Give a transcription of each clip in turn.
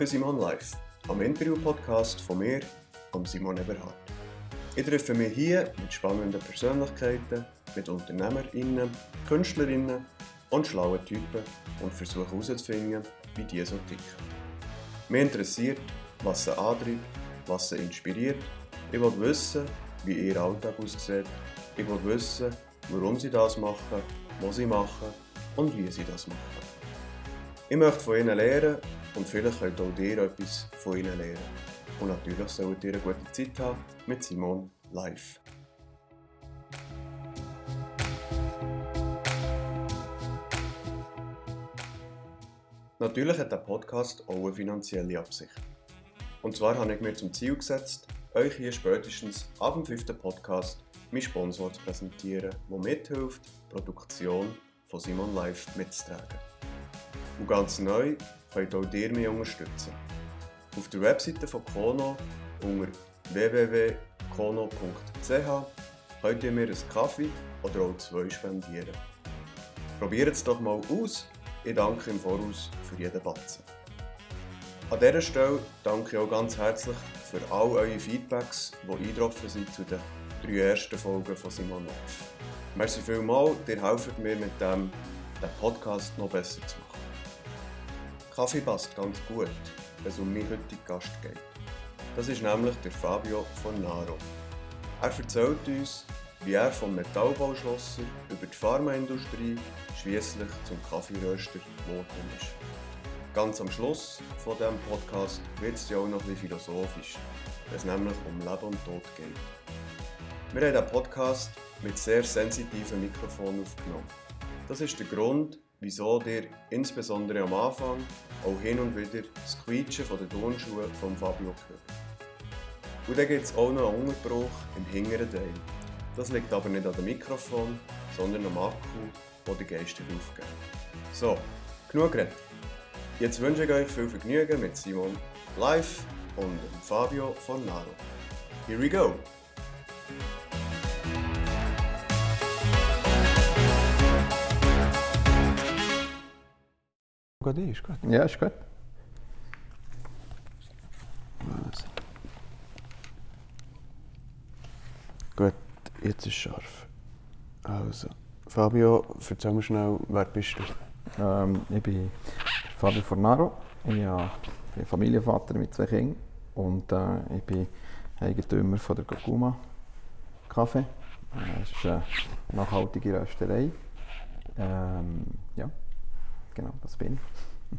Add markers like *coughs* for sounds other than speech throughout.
bei Simon Live, am Interview-Podcast von mir, und Simon Eberhardt. Ich treffe mich hier mit spannenden Persönlichkeiten, mit UnternehmerInnen, Künstlerinnen und schlauen Typen und versuche herauszufinden, wie die so ticken. Mich interessiert, was sie antreibt, was sie inspiriert. Ich will wissen, wie ihr Alltag aussieht. Ich will wissen, warum sie das machen, was sie machen und wie sie das machen. Ich möchte von ihnen lernen und vielleicht könnt auch ihr etwas von ihnen lernen. Und natürlich solltet ihr eine gute Zeit haben mit Simon live. Natürlich hat der Podcast auch eine finanzielle Absicht. Und zwar habe ich mir zum Ziel gesetzt, euch hier spätestens ab dem fünften Podcast meinen Sponsor zu präsentieren, der mithilft, die Produktion von Simon Live mitzutragen. Und ganz neu könnt auch ihr mich unterstützen. Auf der Webseite von Kono unter www.kono.ch könnt ihr mir einen Kaffee oder auch zwei spendieren. Probiert es doch mal aus. Ich danke im Voraus für jeden Batzen. An dieser Stelle danke ich auch ganz herzlich für all eure Feedbacks, die eingetroffen sind zu den drei ersten Folgen von Simon Live. Merci vielmals, ihr helft mir mit dem, den Podcast noch besser zu machen. Kaffee passt ganz gut, wenn es um meinen heutigen Gast geht. Das ist nämlich der Fabio von Naro. Er erzählt uns, wie er vom Metallbauschlosser über die Pharmaindustrie schließlich zum Kaffeeröster geworden ist. Ganz am Schluss von diesem Podcast wird es ja auch noch ein philosophisch, wenn es nämlich um Leben und Tod geht. Wir haben diesen Podcast mit sehr sensitiven Mikrofonen aufgenommen. Das ist der Grund, wieso ihr insbesondere am Anfang auch hin und wieder das Quietschen der Turnschuhe von Fabio hört. Und dann gibt es auch noch einen Unterbruch im hinteren Teil. Das liegt aber nicht an dem Mikrofon, sondern am Akku, der die Geister aufgeht. So, genug geredet. Jetzt wünsche ich euch viel Vergnügen mit Simon live und Fabio von Naro. Here we go! Gut, ist gut. Ja, ist gut. Also. Gut, jetzt ist scharf. Also, Fabio, erzähl mir schnell, wer bist du? Ähm, ich bin Fabio Fornaro. Ich bin Familienvater mit zwei Kindern und äh, ich bin Eigentümer von der Gokuma Kaffee. Äh, es ist eine nachhaltige Rösterei. Ähm, ja, genau, das bin ich.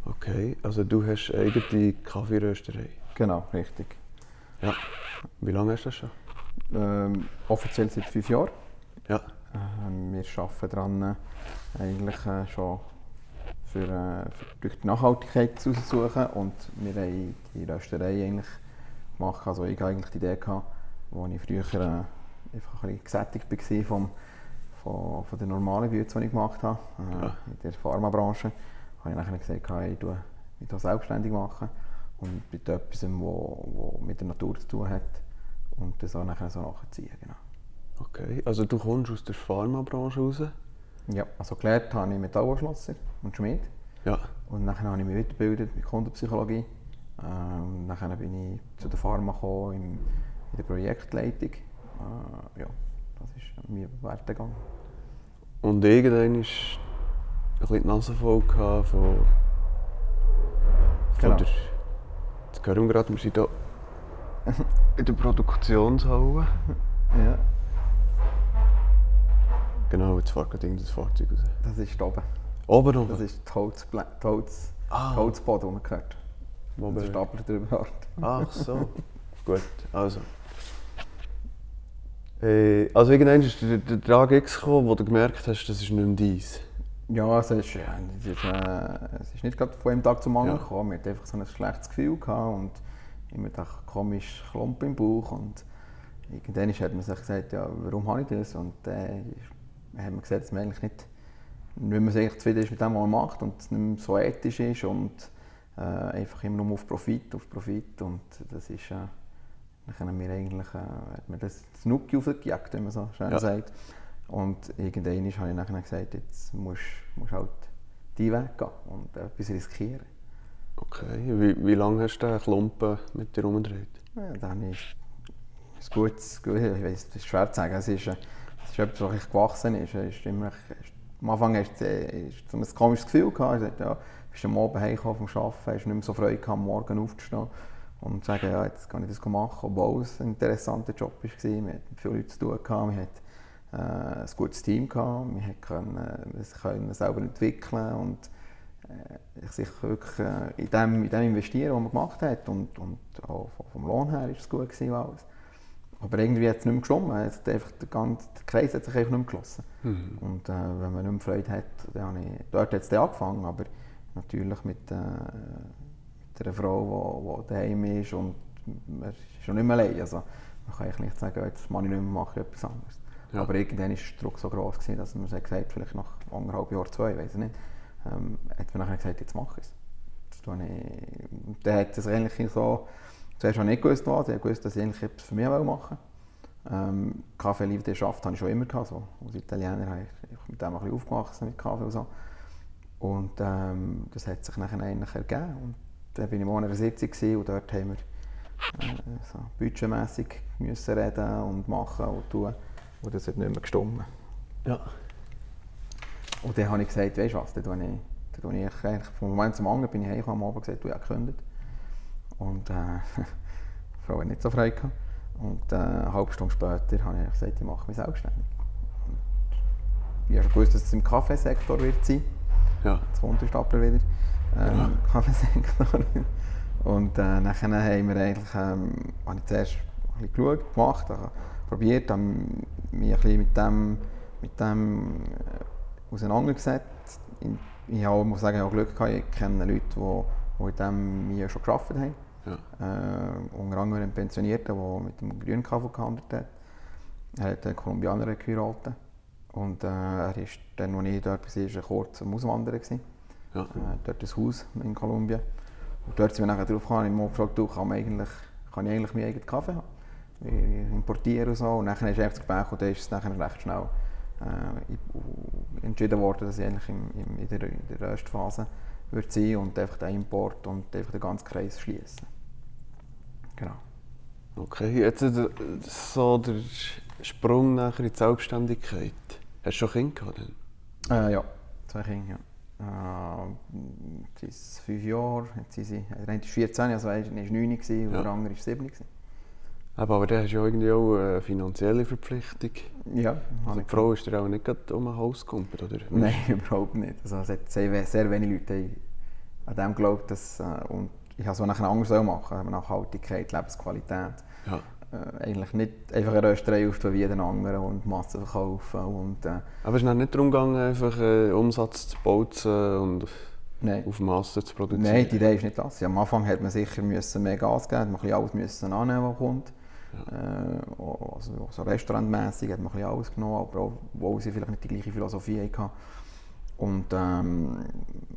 Okay, also du hast eigene Kaffeerösterei. Genau, richtig. Ja. Wie lange hast du das schon? Ähm, offiziell seit fünf Jahren. Ja. Ähm, wir arbeiten daran, äh, eigentlich äh, schon für, äh, für durch die Nachhaltigkeit zu suchen und wir haben die Rösterei eigentlich gemacht. Also ich hatte eigentlich die Idee, gehabt, wo ich früher äh, einfach ein bisschen gesättigt war vom, von, von den normalen Büten, die ich gemacht habe, äh, Ja. in der Pharmabranche, habe ich nachher gesagt, ich tue mich da selbstständig machen und mit etwas, wo mit der Natur zu tun hat und das auch nachher so nachziehen. Genau. Okay, also du kommst aus der Pharmabranche raus? Ja, also gelernt habe ich Metallanschlosser und Schmied. Ja. Und dann habe ich mich weitergebildet mit Kundenpsychologie. Ähm, dann bin ich zu der Pharma gekommen, in, in der Projektleitung. Äh, ja, das ist mein Werdegang. Und irgendwann ist bisschen die Nase voll gehabt von, Genau. der... Jetzt hören wir gerade, wir sind hier *laughs* in der Produktionshalle. Ja. Genau, jetzt fährt gerade irgendein Fahrzeug raus. Das ist oben. Oben noch? Das ist die, die Holz Ah. Holzboden, den man hört. Wo der Stapler drüber hat. Ach so. Gut, also. Äh, also irgendwann ist der, der Tag X gekommen, wo du gemerkt hast, das ist nicht mehr deins. Ja, es ist, ja, es ist, äh, es ist nicht gerade von einem Tag zum anderen Ja. gekommen. Man hat einfach so ein schlechtes Gefühl gehabt und immer gedacht, komisch Klump im Bauch. Und irgendwann hat man sich gesagt, ja, warum habe ich das? Und äh, dann hat man gesagt, dass man eigentlich nicht, wenn man eigentlich zufrieden ist mit dem, was man macht und es nicht mehr so ethisch ist und äh, einfach immer nur auf Profit, auf Profit. Und das ist, äh, dann haben wir eigentlich, äh, hat man das Snuki aufgejagt, wie man so schön Ja. sagt. Und irgendwann habe ich nachher gesagt, jetzt musst du halt deinen Weg gehen und etwas riskieren. Okay, wie, wie lange hast du den Klumpen mit dir umgedreht? Ja, dann ist es gut, ich weiß, es ist schwer zu sagen, es ist, äh, es ist etwas, was ich gewachsen ist. Es ist immer, am Anfang hast du ein komisches Gefühl gehabt, ich ja, bist am Abend heimgekommen vom Arbeiten, hast nicht mehr so Freude gehabt, am Morgen aufzustehen und zu sagen, ja, jetzt kann ich das machen, obwohl es ein interessanter Job war. Wir hatten viele Leute zu tun, gehabt, wir hatten äh, ein gutes Team, gehabt, wir konnten es können selber entwickeln und äh, sich wirklich äh, in, dem, in dem investieren, was man gemacht hat und, und auch vom Lohn her war es gut gewesen, alles. Aber irgendwie hat es nicht mehr gestimmt. Einfach der, ganze, der Kreis hat sich einfach nicht mehr geschlossen. Mhm. Und äh, wenn man nicht mehr Freude hat, dann habe ich, dort hat es dann angefangen, aber natürlich mit, äh, mit einer Frau, die, die daheim ist und man ist schon nicht mehr allein. Also, man kann eigentlich nicht sagen, jetzt mache ich nicht mehr, mache ich etwas anderes. Ja. Aber irgendwann war der Druck so groß, gewesen, dass man gesagt hat, vielleicht nach anderthalb Jahren, zwei, weiß ich nicht, ähm, hat man nachher gesagt, jetzt mache ich es. Dann hat es eigentlich so Zuerst habe ich nicht gewusst, was. Ich gewusst, dass ich eigentlich etwas für mich machen will. Ähm, Kaffeeleidenschaft habe ich schon immer gehabt. So. Als Italiener habe ich mit dem ein aufgewachsen, mit Kaffee und so. Und ähm, das hat sich nachher eigentlich ergeben. Und dann war ich mal in einer Sitzung und dort haben wir äh, so budgetmässig müssen reden und machen und tun. Und das hat nicht mehr gestimmt. Ja. Und dann habe ich gesagt, weißt du was, dann tue ich, dann tue ich eigentlich, vom Moment zum anderen bin ich heimgekommen am Abend gesagt, du hast gekündigt. Und äh, die *laughs* Frau hat nicht so frei gehabt. Und äh, eine halbe Stunde später habe ich gesagt, ich mache mich selbstständig. Und ich habe gewusst, dass es im Kaffeesektor wird sein. Ja. Jetzt kommt der Stapler wieder. Ähm, ja. *laughs* Kaffeesektor. Und äh, dann haben wir eigentlich, ähm, habe ich zuerst ein bisschen geschaut, gemacht, also probiert, habe mich ein bisschen mit dem, mit dem äh, auseinandergesetzt. Ich habe, muss sagen, auch Glück gehabt, ich kenne Leute, die, die in diesem Milieu schon gearbeitet haben. Ja. Äh, unter anderem ein Pensionierter, der mit dem Grünkaffee gehandelt hat. Er hat einen Kolumbianer geheiratet. Und äh, er ist dann, als ich dort war, kurz am Auswandern. Ja. Äh, dort ein Haus in Kolumbien. Und dort sind wir nachher drauf gekommen, ich habe gefragt, du, kann, eigentlich, kann ich eigentlich meinen eigenen Kaffee haben? Ich importiere und so. Und dann ist einfach das Gespräch und dann ist es nachher recht schnell äh, entschieden worden, dass ich eigentlich im, im, in, der, in der ersten Phase würde sein und einfach den Import und einfach den ganzen Kreis schließen. Genau. Okay, jetzt äh, so der Sprung nachher in die Selbstständigkeit. Hast du schon Kinder gehabt? Äh, ja, zwei Kinder. Ja. Äh, sie ist fünf Jahre, jetzt sind sie, der eine ist 14, also er war 9 und ja. der andere ist 7. Aber, aber dann hast du ja irgendwie auch eine finanzielle Verpflichtung. Ja. Also die Frau ist dir auch nicht um ein Haus gekommen, oder? *laughs* Nein, überhaupt nicht. Also es hat sehr, sehr wenige Leute an dem geglaubt, dass, äh, und ich habe es nachher anders machen Nachhaltigkeit, Lebensqualität. Ja. Äh, eigentlich nicht einfach eine Rösterei aufbauen wie jeden anderen und Massen verkaufen. Und, äh, Aber es ist nicht darum gegangen, einfach äh, Umsatz zu bauen und Nein. auf Masse zu produzieren? Nein, die Idee ist nicht das. Am Anfang hat man sicher müssen mehr Gas geben, man alles müssen annehmen, was kommt. Ja. Äh, also, so restaurantmässig hat man alles genommen, aber obwohl sie vielleicht nicht die gleiche Philosophie hatten. Und ähm,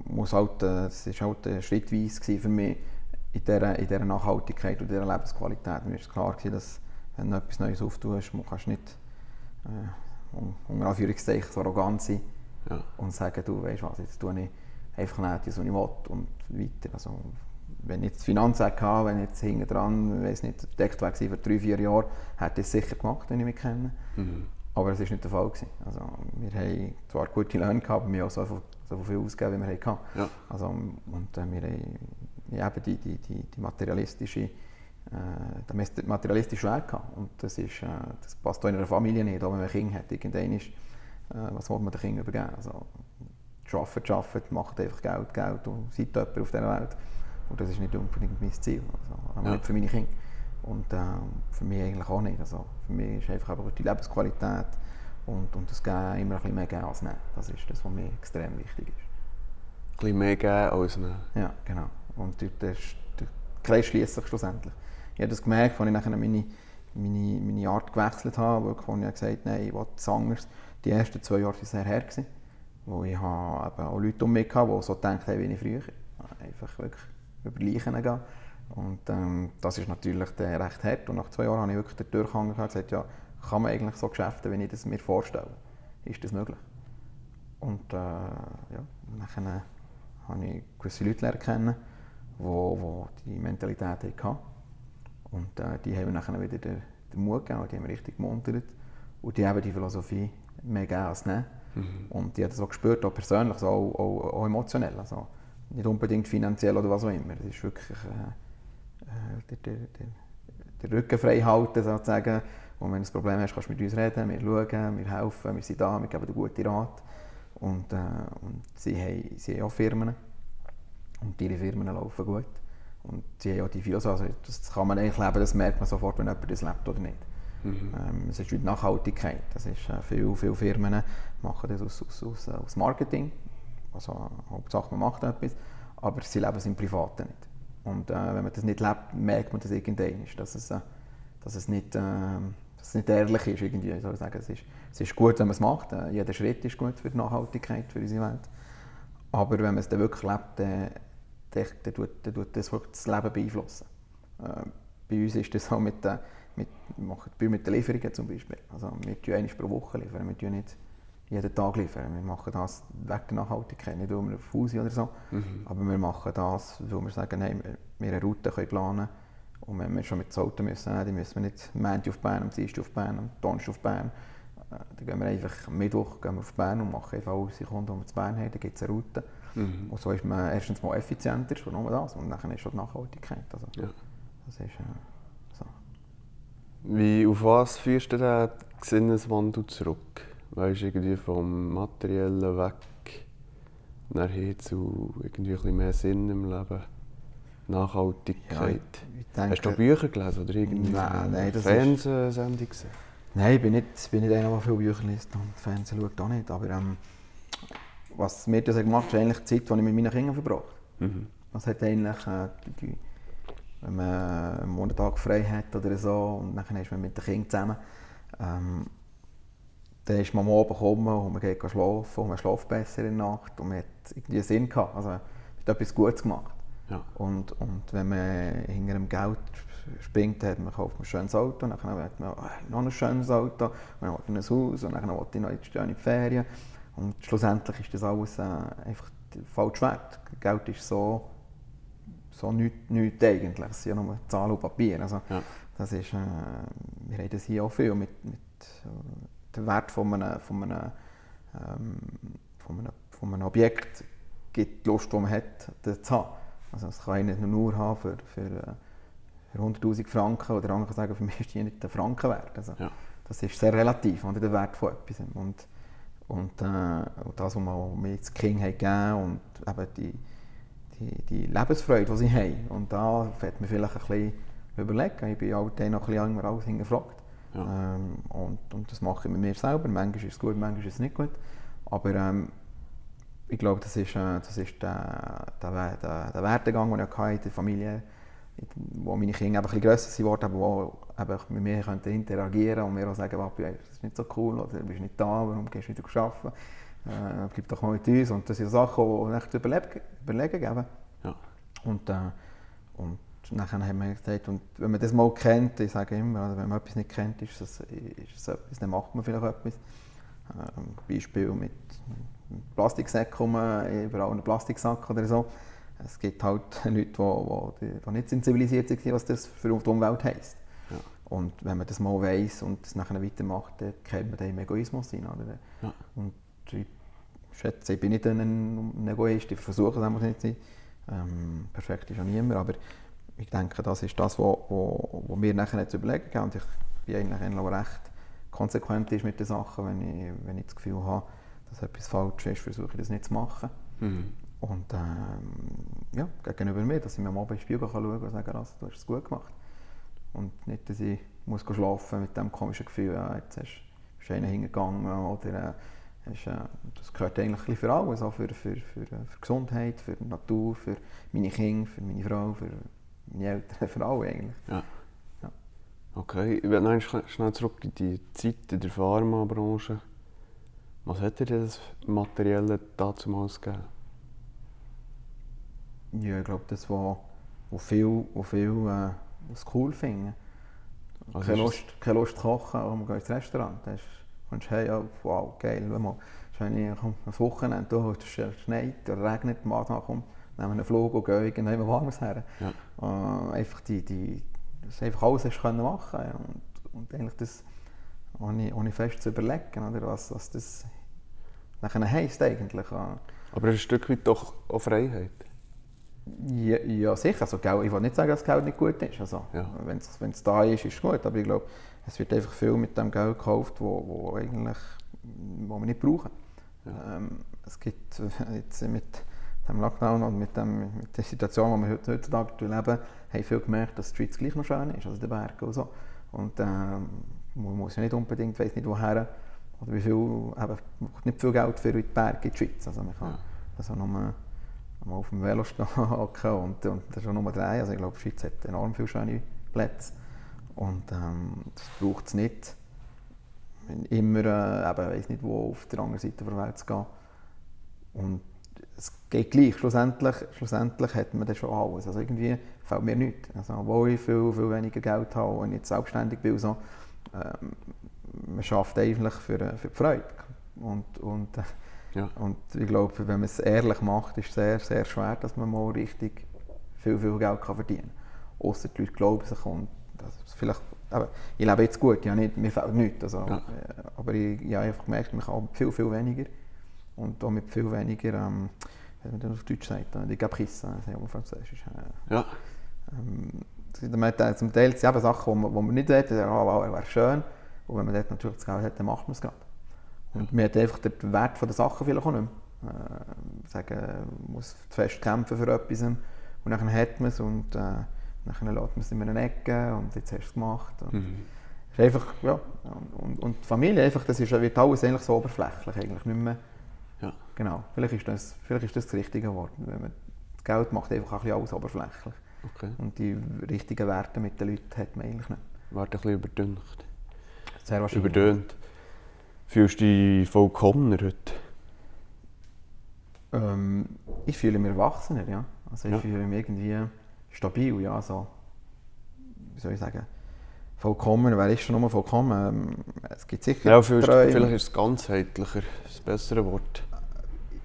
muss halt, äh, es war halt äh, schrittweise für mich in dieser, in dieser Nachhaltigkeit und dieser Lebensqualität. Mir war klar, gewesen, dass wenn du etwas Neues auftust, kannst du nicht äh, unter Anführungszeichen so arrogant sein ja. und sagen, du weißt was, jetzt tue ich einfach nicht das, was ich will und weiter. Also, wenn ich jetzt Finanzen hatte, wenn ich jetzt hinten dran, weiß nicht, deckt war für drei, vier Jahre, hätte ich es sicher gemacht, wenn ich mich kenne. Mhm. Aber es war nicht der Fall. Gewesen. Also, wir haben zwar gute Löhne gehabt, aber wir haben auch so viel, so viel ausgegeben, wie wir hatten. Ja. Also, und äh, wir haben eben die, die, die, die materialistische, äh, den materialistischen Weg gehabt. Und das, ist, äh, das passt auch in einer Familie nicht, auch wenn man ein Kind hat. Irgendwann ist, äh, was will man den Kindern übergeben? Also, arbeitet, arbeitet, macht einfach Geld, Geld und seid jemand auf dieser Welt. Und das ist nicht unbedingt mein Ziel. Also, ja. nicht für meine Kinder. Und äh, für mich eigentlich auch nicht. Also, für mich ist einfach die Lebensqualität und, und das Geben immer ein bisschen mehr geben als nehmen. Das ist das, was mir extrem wichtig ist. Ein bisschen mehr geben als nehmen? Ja, genau. Und der, der, der Kreis schließt sich schlussendlich. Ich habe das gemerkt, als ich nachher meine, meine, meine Art gewechselt habe, wo ich gesagt habe, nein, ich will es anders. Die ersten zwei Jahre waren sehr her. Gewesen, wo ich habe auch Leute um mich hatte, die so gedacht haben wie ich früher. Einfach wirklich über Leichen gehen. Und ähm, das ist natürlich recht hart. Und nach zwei Jahren habe ich wirklich den Durchhang und gesagt, ja, kann man eigentlich so Geschäfte, wie ich das mir vorstelle? Ist das möglich? Und äh, ja, dann habe ich gewisse Leute kennen wo, wo die Mentalität hatten. Und äh, die haben mir nachher wieder den, den Mut gegeben, die haben mich richtig gemuntert. Und die haben die Philosophie mehr gegeben als nehmen. Mhm. Und die hat das auch gespürt, auch persönlich, also auch, auch, auch, emotionell. Also nicht unbedingt finanziell oder was auch immer. Es ist wirklich äh, äh, der, der, der, Rücken frei halten, sozusagen. Und wenn du ein Problem hast, kannst du mit uns reden, wir schauen, wir helfen, wir sind da, wir geben dir gute Rat. Und, äh, und sie, haben, sie haben auch Firmen. Und ihre Firmen laufen gut. Und sie haben auch die Philosophie, also das kann man eigentlich leben, das merkt man sofort, wenn jemand das lebt oder nicht. Mhm. Ähm, es ist die Nachhaltigkeit. Das ist, äh, viele, viele Firmen machen das aus, aus, aus, aus Marketing. Also Hauptsache man macht etwas, aber sie leben es im Privaten nicht. Und äh, wenn man das nicht lebt, merkt man das irgendwann, dass es, äh, dass nicht... Äh, dass es nicht ehrlich ist. Irgendwie, ich sagen. Es, ist, es ist gut, wenn man es macht. Äh, jeder Schritt ist gut für die Nachhaltigkeit, für unsere Welt. Aber wenn man es dann wirklich lebt, dann, dann, dann, tut, dann tut das wirklich das Leben beeinflussen. Äh, bei uns ist das so mit, äh, mit, mit den Lieferungen zum Beispiel. Also wir liefern pro Woche, liefern. wir liefern nicht jeden Tag. liefern. Wir machen das wegen der Nachhaltigkeit, nicht weil wir Fusi oder so, mhm. aber wir machen das, weil wir sagen, hey, wir eine Route können planen und wenn wir schon mit dem Auto müssen, dann müssen wir nicht Montag auf Bern, am Dienstag auf Bern, am Donnerstag auf Bern. Äh, dann gehen wir einfach Mittwoch gehen wir auf Bern und machen einfach unsere Kunden, die wir zu Bern haben. Dann gibt es eine Route. Mhm. Und so ist man erstens mal effizienter, schon nur das. Und dann ist schon die Nachhaltigkeit. Also, ja. Das ist äh, so. Wie, auf was führst du den Sinneswandel zurück? Weißt du, irgendwie vom Materiellen weg nachher zu irgendwie ein bisschen mehr Sinn im Leben? Nachhaltigkeit. Ja, denke, Hast du Bücher gelesen oder irgendwie nein, nein, das Fernsehsendung gesehen? Nein, ich bin nicht, bin nicht einer, der viele Bücher liest und Fernsehen schaut auch nicht. Aber ähm, was mir das gemacht hat, ist eigentlich die Zeit, die ich mit meinen Kindern verbracht mhm. Das hat eigentlich, äh, die, wenn man einen Monat frei hat oder so und dann ist man mit den Kindern zusammen, ähm, dann ist man am Abend gekommen und man geht schlafen und man schläft besser in der Nacht und man hat irgendwie Sinn gehabt. Also man hat etwas Gutes gemacht. Ja. Und, und wenn man hinter dem Geld springt, hat man kauft man ein schönes Auto, dann hat man noch ein schönes Auto, und dann hat man ein Haus und dann will ich noch in die Ferien. Und schlussendlich ist das alles äh, einfach falsch wert. Geld ist so, so nichts, nichts eigentlich. Es sind ja nur Zahlen und Papier. Also, ja. das ist, äh, wir haben das hier auch viel mit, mit dem Wert von einem, von einem, ähm, von einem, von einem Objekt gibt die Lust, die man hat, das zu haben. Also das kann ich nicht nur haben für, für, äh, für 100'000 Franken oder andere sagen, für mich ist die nicht ein Franken wert. Also ja. Das ist sehr relativ, oder, der Wert von etwas. Und, und, äh, und das, was mir jetzt King hat gegeben und eben die, die, die Lebensfreude, die sie haben. Und da wird man vielleicht ein bisschen überlegen. Ich bin auch noch ein bisschen alles hingefragt. Ja. Ähm, und, und das mache ich mit mir selber. Manchmal ist es gut, manchmal ist es nicht gut. Aber ähm, ich glaube, das ist, äh, das ist der, der, der, der Werdegang, den ich in der Familie wo meine Kinder ein bisschen grösser geworden sind, wo eben mit mir könnten interagieren und mir auch sagen, Papi, das ist nicht so cool, oder du bist nicht da, warum gehst du nicht arbeiten? Äh, bleib doch mal mit uns. Und das sind Sachen, die ich überlegen, überlegen geben. Ja. Und, äh, und nachher haben wir gesagt, und wenn man das mal kennt, ich sage immer, also wenn man etwas nicht kennt, ist es, ist es etwas, dann macht man vielleicht etwas. Äh, Beispiel mit Plastiksäcken rum, überall einen Plastiksack oder so. Es gibt halt *laughs* Leute, die, die nicht sensibilisiert sind, was das für die Umwelt heisst. Ja. Und wenn man das mal weiss und es nachher weitermacht, dann kennt man den Egoismus hin. Oder? Ja. Und ich schätze, ich bin nicht ein Egoist, ich versuche es nicht zu sein. Ähm, perfekt ist ja niemand, aber ich denke, das ist das, was wo, wo, wir nachher zu überlegen haben. Und ich bin eigentlich recht konsequent ist mit den Sachen, wenn ich, wenn ich das Gefühl habe, dass etwas falsch ist, versuche ich das nicht zu machen. Mhm. Und ähm, ja, gegenüber mir, dass ich mir am Abend in den Spiegel schauen kann und sagen, also, du hast es gut gemacht. Und nicht, dass ich muss schlafen mit dem komischen Gefühl, ja, jetzt hast, bist du hingegangen oder äh, hast, äh, das gehört eigentlich für alles, auch für, für, für, äh, für Gesundheit, für die Natur, für meine Kinder, für meine Frau, für meine Eltern, für alle eigentlich. Ja. ja. Okay, ich will noch schnell zurück in die Zeit in der Pharmabranche. Was hat dir das Materielle dazu gegeben? Ja, ich glaube, das war, wo viele, wo viel, äh, was cool finden. Also keine, Lust, keine Lust zu kochen, aber man geht ins Restaurant. Dann kommst du hey, oh, wow, geil, mal. Schön, komm, ein Wochenende, du, es schneit oder regnet, Mann kommt, nehmen einen Flug und gehen irgendwo warmes her. Ja. Äh, einfach die, die, dass einfach alles hast können machen und, und eigentlich das ohne, ohne fest zu überlegen, oder, was, was das nachher heisst eigentlich. äh. Aber ein Stück weit doch auch Freiheit. Ja, ja sicher. Also, ich will nicht sagen, dass Geld nicht gut ist. Also, Ja. Wenn es da ist, ist es gut. Aber ich glaube, es wird einfach viel mit dem Geld gekauft, wo, wo, eigentlich, wo wir nicht brauchen. Ähm, es gibt *laughs* jetzt mit dem Lockdown und mit, dem, mit der Situation, die wir heute- heutzutage leben, haben viele gemerkt, dass die Schweiz gleich noch schön ist, also die Berge und so. Und ähm, man muss ja nicht unbedingt, weiß nicht woher, oder wie viel, eben, nicht viel Geld für die Berge in die Schweiz. Also man kann Ja. also nur mal auf dem Velo stehen *laughs* und, und das schon nur drei. Also ich glaube, die Schweiz hat enorm viele schöne Plätze. Und ähm, das braucht es nicht, immer, äh, eben, weiss nicht wo, auf der anderen Seite der Welt zu gehen. Und es geht gleich. Schlussendlich, schlussendlich hat man das schon alles. Also irgendwie fällt mir nichts. Also, obwohl ich viel, viel weniger Geld habe und nicht selbstständig bin, so, ähm, man schafft eigentlich für, für die Freude. Und, und, äh, Ja. und ich glaube, wenn man es ehrlich macht, ist es sehr, sehr schwer, dass man mal richtig viel, viel Geld kann verdienen kann. Ausser die Leute glauben sich und das vielleicht, aber ich lebe jetzt gut, ja, nicht, mir fehlt nichts. Also, Ja. äh, aber ich, ich habe einfach gemerkt, man kann viel, viel weniger. Und auch mit viel weniger, ähm, wie man das auf Deutsch sagt, äh, die Caprice, das ist auf Französisch. Äh, Ja. ähm, zum Teil zum Teil sind es eben Sachen, die man, nicht will, oh, wow, wäre schön. Und wenn man dort natürlich das Geld hat, dann macht man es gerade. Und man hat einfach den Wert der Sachen vielleicht auch nicht mehr. Äh, sagen, man muss zu fest kämpfen für etwas und dann hat man es und äh, dann lässt man es in einer Ecke und jetzt hast du es gemacht. Und Mhm. ist einfach, ja, und, und die Familie, einfach, das ist, wird alles eigentlich so oberflächlich, eigentlich nicht mehr, Ja. genau, vielleicht ist das, vielleicht ist das das richtige Wort. Wenn man, das Geld macht einfach ein bisschen alles oberflächlich. Okay. Und die richtigen Werte mit den Leuten hat man eigentlich nicht. Warte ein bisschen überdünkt. Sehr wahrscheinlich. Überdönt. Fühlst du dich vollkommener heute? Ähm, ich fühle mich erwachsener, ja. Also ich Ja. fühle mich irgendwie stabil, ja. So, wie soll ich sagen? Vollkommen, wer ist schon nur vollkommen? Ähm, es gibt sicher Ja, Träume. vielleicht ist es ganzheitlicher, das bessere Wort.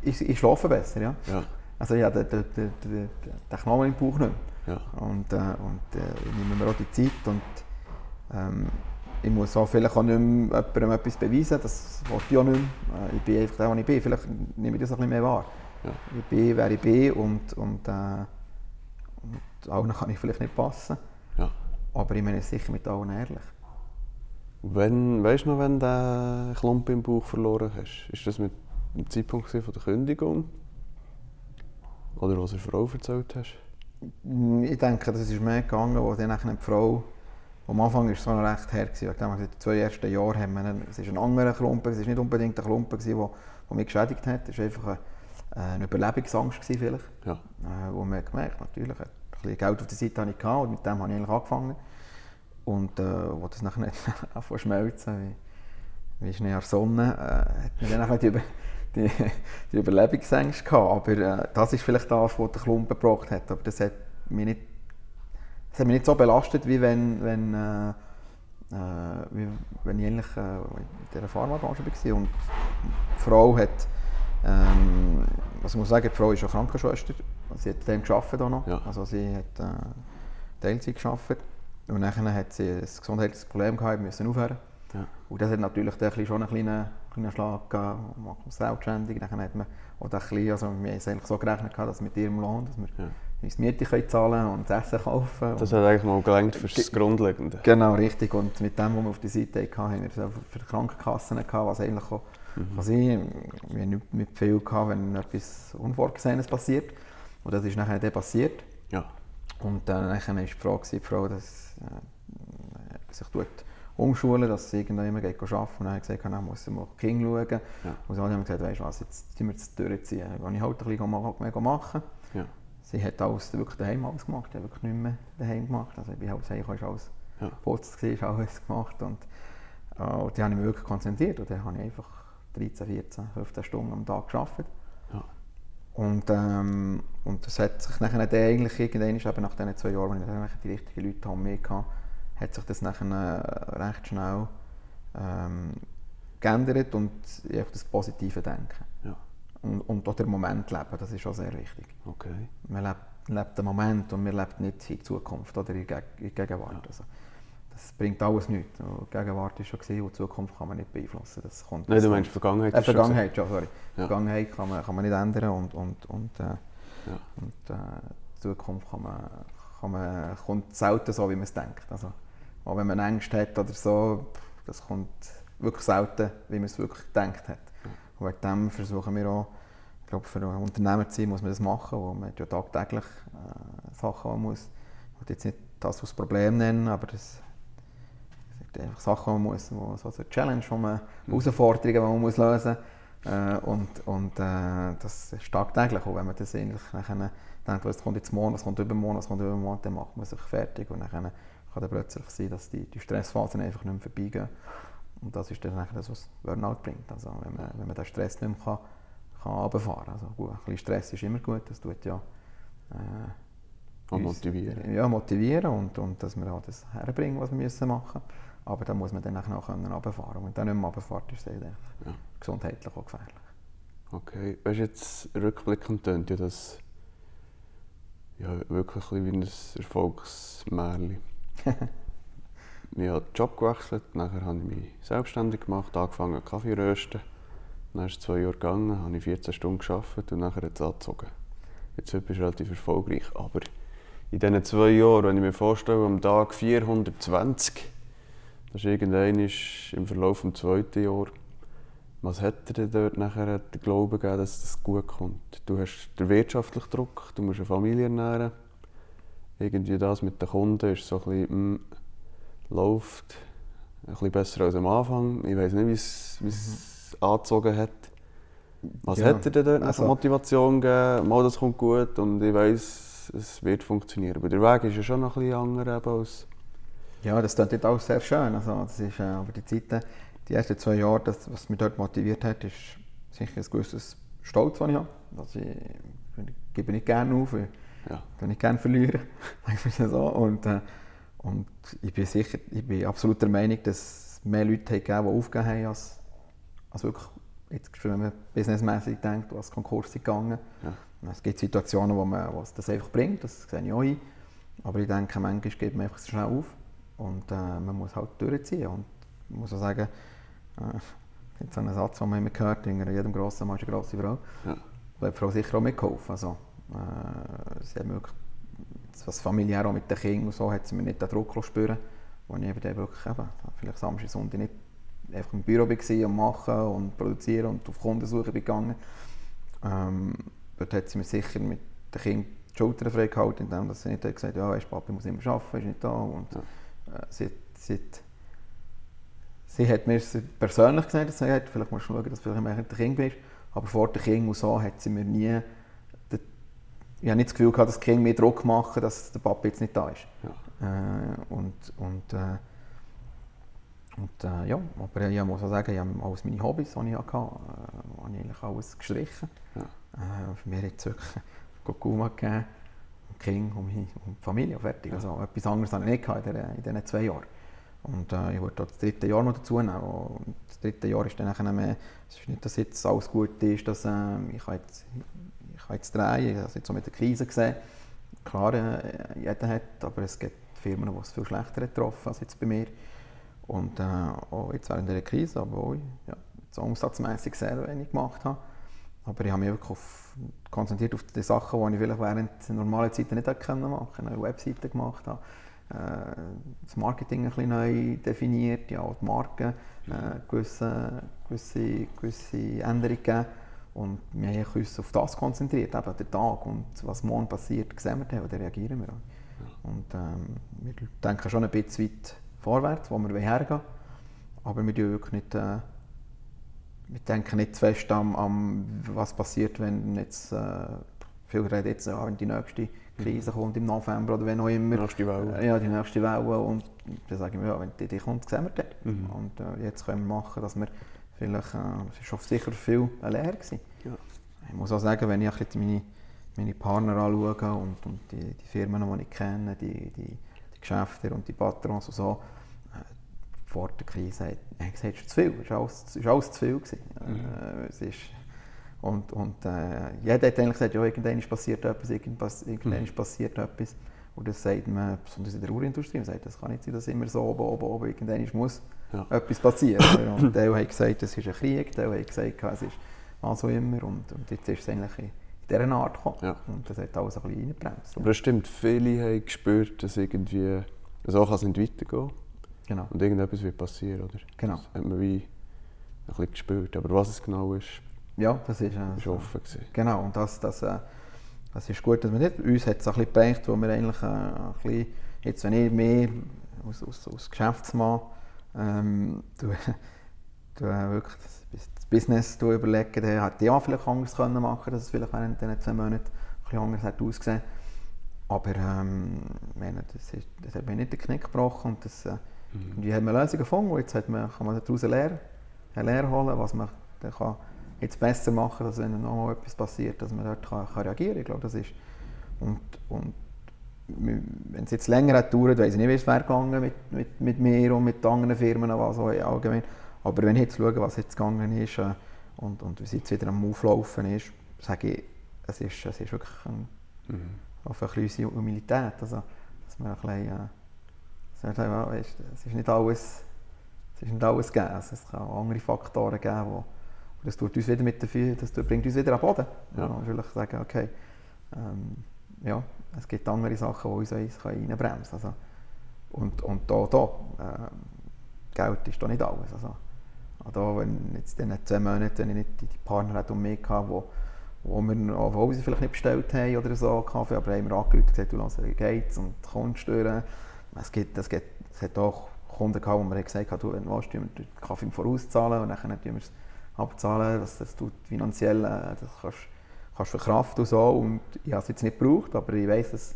Ich, ich schlafe besser, ja. Ja. Also ja, den, den, den, den, Knochen im Bauch nicht mehr. Ja. Und, äh, und äh, ich nehme mir auch die Zeit und ähm, ich muss auch vielleicht auch nicht mehr jemandem etwas beweisen, das wollte ich auch nicht mehr. Äh, ich bin einfach der, der ich bin. Vielleicht nehme ich das ein bisschen mehr wahr. Ja. Ich bin, wer ich bin und, und, äh, und allen kann ich vielleicht nicht passen. Ja. Aber ich meine sicher mit allen ehrlich. Wenn, weißt du noch, wenn du den Klump im Bauch verloren hast? Ist das mit dem Zeitpunkt von der Kündigung? Oder was du der Frau erzählt hast? Ich denke, das ist mehr gegangen, wo dann die Frau, am Anfang war es noch recht her, gewesen, weil in den zwei ersten Jahren haben wir es ist ein anderer Klumpen, es war nicht unbedingt ein Klumpen, der, mich geschädigt hat, es war einfach eine, eine Überlebensangst gewesen vielleicht, Ja. äh, wo man gemerkt natürlich, ein bisschen Geld auf der Seite hatte ich gehabt, und mit dem habe ich eigentlich angefangen. Und äh, wo das nachher *laughs* nicht schmelzen, wie, wie Schnee an der Sonne, äh, hat man dann die, Über- die, die Überlebensängste gehabt. Aber äh, das ist vielleicht das, was der Klumpen gebracht hat. Aber das hat mich nicht, das hat mich nicht so belastet, wie wenn, wenn, äh, äh, wie, wenn ich eigentlich äh, in dieser Pharmabranche war. Und die Frau hat, ähm, was ich muss sagen, die Frau ist eine Krankenschwester. Sie hat dann gearbeitet auch noch. Ja. Also sie hat äh, Teilzeit gearbeitet. Und dann hat sie ein gesundheitliches Problem gehabt, musste aufhören. Ja. Und das hat natürlich schon einen kleinen, kleinen Schlag gegeben. Macht man selbstständig. Dann hat man auch ein bisschen, also wir haben es eigentlich so gerechnet, dass mit ihrem Lohn, dass wir Ja. uns die Miete können zahlen und das Essen kaufen. Das hat eigentlich mal gelangt für das Grundlegende. genau, richtig. Und mit dem, was wir auf der Seite hatten, haben wir es für die Krankenkassen gehabt, was eigentlich auch kann sein. Wir haben nicht mit viel gehabt, wenn etwas Unvorgesehenes passiert. Und das ist nachher dann passiert. Ja. Und dann war die Frage, die Frau, dass äh, sich tut umschulen, dass sie immer geht arbeiten Und dann habe ich gesagt, dann muss sie mal Kinder schauen. Ja. Und so haben wir gesagt, weißt du was, jetzt ziehen wir das durchziehen. Wenn ich halt ein bisschen ma- mega machen. Ja. Sie hat alles wirklich daheim alles gemacht, ich habe wirklich nicht mehr daheim gemacht. Also ich bin halt daheim, ist alles Ja. ist alles gemacht. Und, äh, und die habe ich mich wirklich konzentriert. Und dann habe ich einfach 13, 14, 15 Stunden am Tag gearbeitet. Ja. Und, ähm, und das hat sich nachher dann eigentlich irgendwann, eben nach diesen zwei Jahren, als ich dann die richtigen Leute um mich hatte, hat sich das nachher äh, recht schnell ähm, geändert und ich habe das positive Denken. Ja. und, und auch den Moment leben, das ist auch sehr wichtig. Okay. Man lebt, lebt den Moment und man lebt nicht in die Zukunft oder in die Gegenwart. Ja. Also, das bringt alles nichts. Die Gegenwart ist schon gesehen und die Zukunft kann man nicht beeinflussen. Das kommt Nein, du meinst Vergangenheit? Äh, Vergangenheit, ja, sorry. Ja. Vergangenheit kann man, kann man nicht ändern und, und, und, äh, und äh, die Zukunft kann man, kann man, kommt selten so, wie man es denkt. Also, auch wenn man Ängste hat oder so, das kommt wirklich selten, wie man es wirklich gedacht hat. Und wegen dem versuchen wir auch, ich glaube, für ein Unternehmer zu sein, muss man das machen, wo man ja tagtäglich äh, Sachen man muss. Ich will jetzt nicht das als Problem nennen, aber das sind einfach Sachen, die man muss, wo, so eine Challenge, wo man, mhm. Herausforderungen, die man muss lösen muss. Äh, und und äh, das ist tagtäglich. Und wenn man das eigentlich nachher denkt, was kommt jetzt morgen, was kommt übermorgen, was kommt übermorgen, dann macht man sich fertig. Und dann kann dann plötzlich sein, dass die, die Stressphasen einfach nicht mehr vorbeigehen. Und das ist dann das, was Burnout bringt. Also wenn man, wenn man den Stress nicht mehr kann, kann runterfahren kann. Also gut, ein bisschen Stress ist immer gut, das tut ja... Äh, und motivieren. Ja, motivieren und, und dass wir auch das herbringen, was wir müssen machen müssen. Aber da muss man dann auch können runterfahren. Und wenn dann nicht mehr runterfährt, ist es ja. gesundheitlich auch gefährlich. Okay, weißt du, jetzt rückblickend tönt ja das ja, wirklich wie ein Erfolgsmärchen. *laughs* ich habe den Job gewechselt, nachher habe ich mich selbstständig gemacht, angefangen Kaffee rösten. Dann ist es zwei Jahre gegangen, habe ich 14 Stunden gearbeitet und nachher hat es angezogen. Jetzt bist du relativ erfolgreich, aber in diesen zwei Jahren, wenn ich mir vorstelle, am Tag 420, das ist irgendwann im Verlauf des zweiten Jahres, was hat dir dort nachher den Glauben gegeben, dass das gut kommt? Du hast den wirtschaftlichen Druck, du musst eine Familie ernähren. Irgendwie das mit den Kunden ist so ein bisschen, mh, hm, läuft ein bisschen besser als am Anfang. Ich weiß nicht, wie es mhm. angezogen hat. Was ja. hat dir denn dort also, Motivation gegeben? Mal, das kommt gut und ich weiß, es wird funktionieren. Aber der Weg ist ja schon noch ein bisschen anders als... Ja, das klingt auch sehr schön. Also, das ist, äh, aber die Zeiten, die ersten zwei Jahre, das, was mich dort motiviert hat, ist sicher ein gewisses Stolz, den ich habe. Also, ich, ich gebe nicht gerne auf, ich ja. nicht gerne verlieren. *laughs* so. und, äh, und ich bin sicher, ich bin absolut der Meinung, dass es mehr Leute gegeben die aufgegeben haben, als, als wirklich, jetzt, wenn man businessmäßig denkt, was Konkurs gegangen. Ja. Es gibt Situationen, wo man was das einfach bringt, das sehe ich auch ein. Aber ich denke, manchmal geht man einfach schnell auf und äh, man muss halt durchziehen. Und ich muss auch sagen, äh, jetzt so einen Satz, den man immer gehört, hinter jedem grossen Mann ist eine grosse Frau. Ja. Da hat die Frau sicher auch mitgeholfen. Also, äh, sie hat wirklich was familiär auch mit den Kindern und so, hat sie mir nicht den Druck spüren wo ich eben wirklich eben, vielleicht Samstag, Sonntag nicht einfach im Büro war und machen und produzieren und auf Kundensuche bin gegangen. Ähm, dort hat sie mir sicher mit den Kindern die Schultern frei gehalten, indem sie nicht gesagt hat, ja, weißt, Papi muss immer arbeiten, ist nicht da. Und, äh, sie, sie, sie, hat mir persönlich gesagt, dass sie hat, vielleicht musst du schauen, dass du vielleicht mehr der Kind bist, aber vor den Kindern und so hat sie mir nie ich habe nicht das Gefühl gehabt, dass Kinder mehr Druck machen, dass der Papa jetzt nicht da ist. Ja. Äh, und und, äh, und äh, ja, aber ich muss auch sagen, ich habe alles meine Hobbys, die ich hatte, äh, habe ich eigentlich alles gestrichen. Ja. Äh, für mich hat es wirklich Gokuma gegeben, und Kinder und, und die Familie, fertig. Ja. Also, etwas anderes habe ich nicht gehabt in, in diesen zwei Jahren. Und äh, ich wollte das dritte Jahr noch dazu nehmen. Und das dritte Jahr ist dann mehr, es ist nicht, dass jetzt alles gut ist, dass äh, ich jetzt kann jetzt drehen, ich habe es jetzt so mit der Krise gesehen. Klar, äh, jeder hat, aber es gibt Firmen, die es viel schlechter getroffen als jetzt bei mir. Und äh, auch jetzt während der Krise, obwohl ich ja, so umsatzmässig sehr wenig gemacht habe. Aber ich habe mich wirklich auf, konzentriert auf die Sachen, die ich vielleicht während normalen Zeiten nicht hätte machen konnte. Eine Webseite gemacht habe, äh, das Marketing ein bisschen neu definiert, ja, die Marken äh, gewisse, gewisse, gewisse Änderungen gegeben. Und wir haben uns auf das konzentriert, eben den Tag und was morgen passiert, sehen wir dann dann reagieren wir. Und ähm, wir denken schon ein bisschen weit vorwärts, wo wir hergehen aber wir, wirklich nicht, äh, wir denken nicht zu fest an, an was passiert, wenn jetzt, äh, viele reden jetzt, ja, wenn die nächste Krise mhm. kommt im November oder wenn auch immer. Die nächste Welle. Äh, ja, die nächste Welle und dann sagen wir, ja, wenn die, die kommt, sehen wir dann. Mhm. Und äh, jetzt können wir machen, dass wir Vielleicht, äh, es war sicher viel leer. Ja. Ich muss auch sagen, wenn ich meine, meine Partner anschaue und, und die, die Firmen, die ich kenne, die, die, die Geschäfte und die Patrons und so, äh, vor der Krise hat gesagt, es ist zu viel, es war alles, ist alles zu viel. Mhm. Äh, es ist, Und, und äh, jeder hat eigentlich gesagt, ja, irgendwann passiert etwas, irgendwann mhm. passiert etwas. Und das sagt man, besonders in der Uhrenindustrie, man sagt, das kann nicht sein, dass immer so oben, oben, oben, irgendwann muss ja. etwas passieren. *coughs* und der hat gesagt, es ist ein Krieg, der hat gesagt, es ist was auch immer. Und, und jetzt ist es eigentlich in dieser Art gekommen. Ja. Und das hat alles ein bisschen reingebremst. Aber es stimmt, viele haben gespürt, dass irgendwie, so kann es nicht weitergehen. Genau. Und irgendetwas wird passieren, oder? Genau. Das hat man wie ein bisschen gespürt. Aber was es genau ist, ja, das ist, äh, ist offen gewesen. Genau, und das, das, äh, das ist gut, dass wir nicht, uns hat es ein bisschen geprägt, wo wir eigentlich äh, ein bisschen, jetzt wenn ich mehr aus, aus, aus Geschäftsmann ähm, du, *laughs* du, äh, wirklich das, Business du überlegen, dann hätte auch vielleicht anders können machen dass es vielleicht während diesen zwei Monaten ein bisschen anders hat ausgesehen aber ähm, meine, das, ist, das hat mir nicht den Knick gebrochen und das, äh, mhm. haben wir Lösungen gefunden und jetzt hat man, kann man daraus eine Lehre, eine Lehre holen, was man dann kann jetzt besser machen, dass wenn nochmal etwas passiert, dass man dort kann, kann reagieren kann. Ich glaube, das ist und, und wenn es jetzt länger hat gedauert, weiß ich nicht, wie es wäre gegangen mit, mit, mit mir und mit anderen Firmen, was allgemein. Aber wenn ich jetzt schaue, was jetzt gegangen ist äh, und, und wie es jetzt wieder am Auflaufen ist, sage ich, es ist, es ist wirklich ein, mhm. auf eine kleine Humilität. Also, dass man ein bisschen, äh, ja, es ist nicht alles, es ist nicht alles gegeben. Also, es kann auch andere Faktoren geben, die das, tut uns wieder mit der, das bringt uns wieder an Boden. Ja. Und vielleicht sagen, okay, ähm, ja, es gibt andere Sachen, die uns reinbremsen können. Also, und, und da, da äh, Geld ist da nicht alles. Also, da, wenn jetzt in den zwei Monaten, wenn ich nicht die Partner um mich hatte, wo, wo wir, obwohl sie vielleicht nicht bestellt haben oder so, Kaffee, aber haben wir angerufen und gesagt, du lass, wie geht's und kommst stören. Es, gibt, es, gibt, es hat auch Kunden gehabt, wo wir gesagt haben, du, wenn du willst, wir den Kaffee vorauszahlen und dann tun wir es abzahlen. Das, das tut finanziell, äh, das kannst, kannst verkraften und so. Und ich habe es jetzt nicht gebraucht, aber ich weiß es.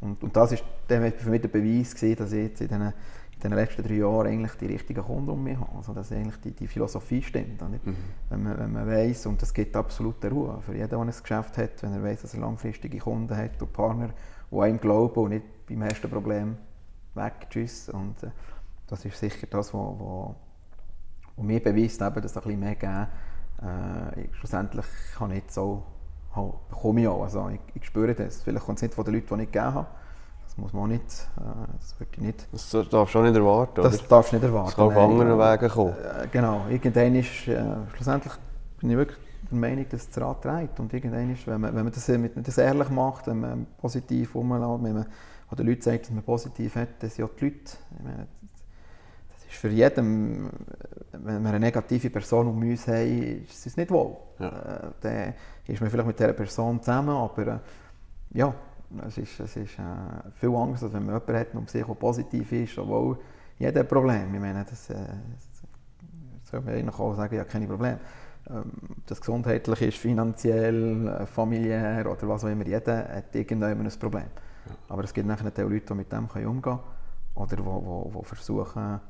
Und, und das ist für mich der Beweis gewesen, dass ich jetzt in den, in den letzten drei Jahren eigentlich die richtigen Kunden um mich habe. Also dass eigentlich die, die Philosophie stimmt. Mhm. Wenn man, wenn man weiss, und das gibt absolute Ruhe für jeden, der ein Geschäft hat, wenn er weiß, dass er langfristige Kunden hat und Partner, die einem glauben und nicht beim ersten Problem weg, tschüss. Und äh, das ist sicher das, was und mir beweist eben, dass es ein bisschen mehr geben äh, schlussendlich kann ich jetzt so, halt, bekomme ich auch. Also ich, ich spüre das. Vielleicht kommt es nicht von den Leuten, die ich gegeben habe. Das muss man nicht, äh, das wirklich nicht. Das darfst du auch nicht erwarten, Das oder? darfst du nicht erwarten. Das kann auf anderen Wegen kommen. Äh, genau, irgendwann ist, äh, schlussendlich bin ich wirklich der Meinung, dass es Rad trägt. Und irgendwann ist, wenn man, wenn man das, mit, das ehrlich macht, wenn man positiv umlässt, wenn man den Leuten sagt, dass man positiv hat, sind auch die Leute, ich meine, ist für jeden, wenn wir eine negative Person um uns haben, ist es nicht wohl. Ja. Äh, dann ist man vielleicht mit dieser Person zusammen, aber äh, ja, es ist, es ist äh, viel Angst, als wenn man jemanden hat, der um sich positiv ist, obwohl jeder Problem. Ich meine, das, äh, das soll man eigentlich auch sagen, ja, keine Probleme. Ähm, das gesundheitlich ist, finanziell, äh, familiär oder was auch immer, jeder hat irgendwann ein Problem. Ja. Aber es gibt nachher auch Leute, die mit dem umgehen können oder die versuchen,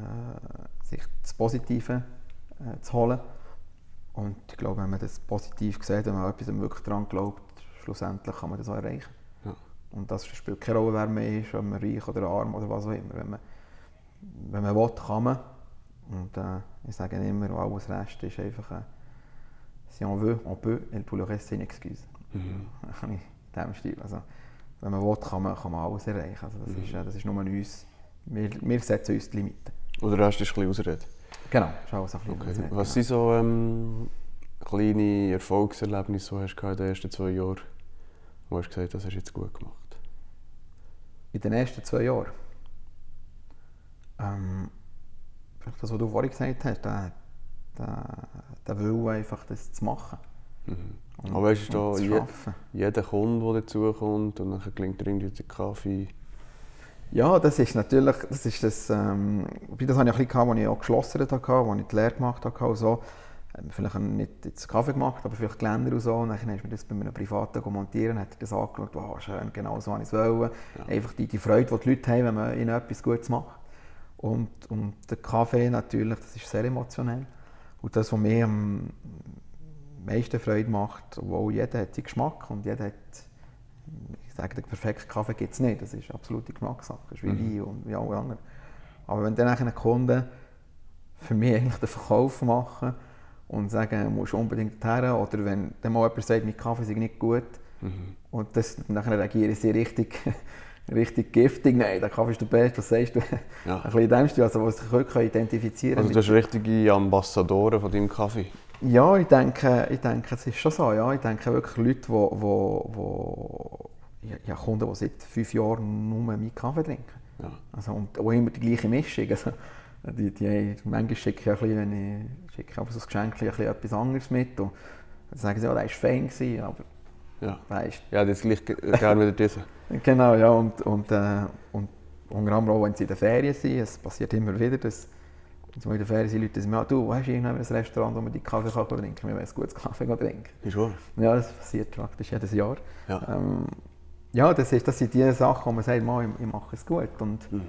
äh, sich das Positive äh, zu holen. Und ich glaube, wenn man das positiv sieht, wenn man etwas wirklich daran glaubt, schlussendlich kann man das auch erreichen. Ja. Und das spielt keine Rolle, wer man ist, ob man reich oder arm oder was auch immer. Wenn man, wenn man will, kann man. Und äh, ich sage immer, alles Rest ist einfach äh, si on veut, on peut, et pour le reste, c'est une excuse. Mhm. *laughs* in diesem Stil. Also, wenn man will, kann man, kann man alles erreichen. Also, das, mhm. ist, äh, das ist nur uns, wir, wir setzen uns die Limiten. Oder der Rest ist ein bisschen Ausrede? Genau, ist alles ein bisschen okay. Ausrede. Was sind so ähm, kleine Erfolgserlebnisse, die du in den ersten zwei Jahren wo hast du gesagt das hast du jetzt gut gemacht? In den ersten zwei Jahren? Ähm, vielleicht das, was du vorhin gesagt hast, der, der, der Wille einfach das zu machen. Mhm. Und, Aber weißt du, da je, jeder Kunde, der dazukommt und dann gelingt dir irgendwie der Kaffee ja, das ist natürlich, das ist das, ähm, das hatte ich ein bisschen, als ich auch geschlossen hatte, als ich die Lehre gemacht habe und so. Ähm, vielleicht nicht jetzt Kaffee gemacht, aber vielleicht Geländer und so. Und dann ist mir das bei einem Privaten montieren, hat er das angeschaut, wow, schön, genau so habe ich es wollen. Ja. Einfach die, die Freude, die die Leute haben, wenn man ihnen etwas Gutes macht. Und, und der Kaffee natürlich, das ist sehr emotionell. Und das, was mir am meisten Freude macht, obwohl jeder hat seinen Geschmack und jeder hat ich sage, den perfekten Kaffee gibt es nicht. Das ist absolute Geschmackssache. Das ist wie mhm. Wein und wie alle anderen. Aber wenn dann ein Kunde für mich eigentlich den Verkauf machen und sagen, du musst unbedingt her. Oder wenn dann mal jemand sagt, mein Kaffee sei nicht gut Mhm. und das, dann reagieren sie richtig, *laughs* richtig giftig. Nein, der Kaffee ist der Beste, was sagst du? Ja. Ein bisschen in dem Stil, also, was sich wirklich identifizieren Also du hast richtige Ambassadoren von deinem Kaffee. Ja, ich denke, ich denke, es ist schon so. Ja. Ich denke wirklich Leute, die, die, ja, ja, Kunden, die seit fünf Jahren nur meinen Kaffee trinken. Ja. Also, und auch immer die gleiche Mischung. Also, die, die, manchmal schicke ich, ein bisschen, wenn ich schicke ich so ein Geschenk ein bisschen etwas anderes mit. Und dann sagen sie, ja, der war fein, gewesen, aber Ja. weißt, Ja, das gleich ge- gerne wieder diese. Genau, ja. Und, und, äh, und unter anderem auch, wenn sie in den Ferien sind, es passiert immer wieder, dass wenn sie mal in den Ferien sind, Leute sagen, ja, du, hast du irgendwann ein Restaurant, wo man die Kaffee kann trinken kann? Wir wollen ein gutes Kaffee trinken. Ist wahr? Ja, das passiert praktisch jedes Jahr. Ja. Ähm, ja, das, ist, das sind die Sachen, wo man sagt, «Mal, ich, ich mache es gut. Und, Mhm.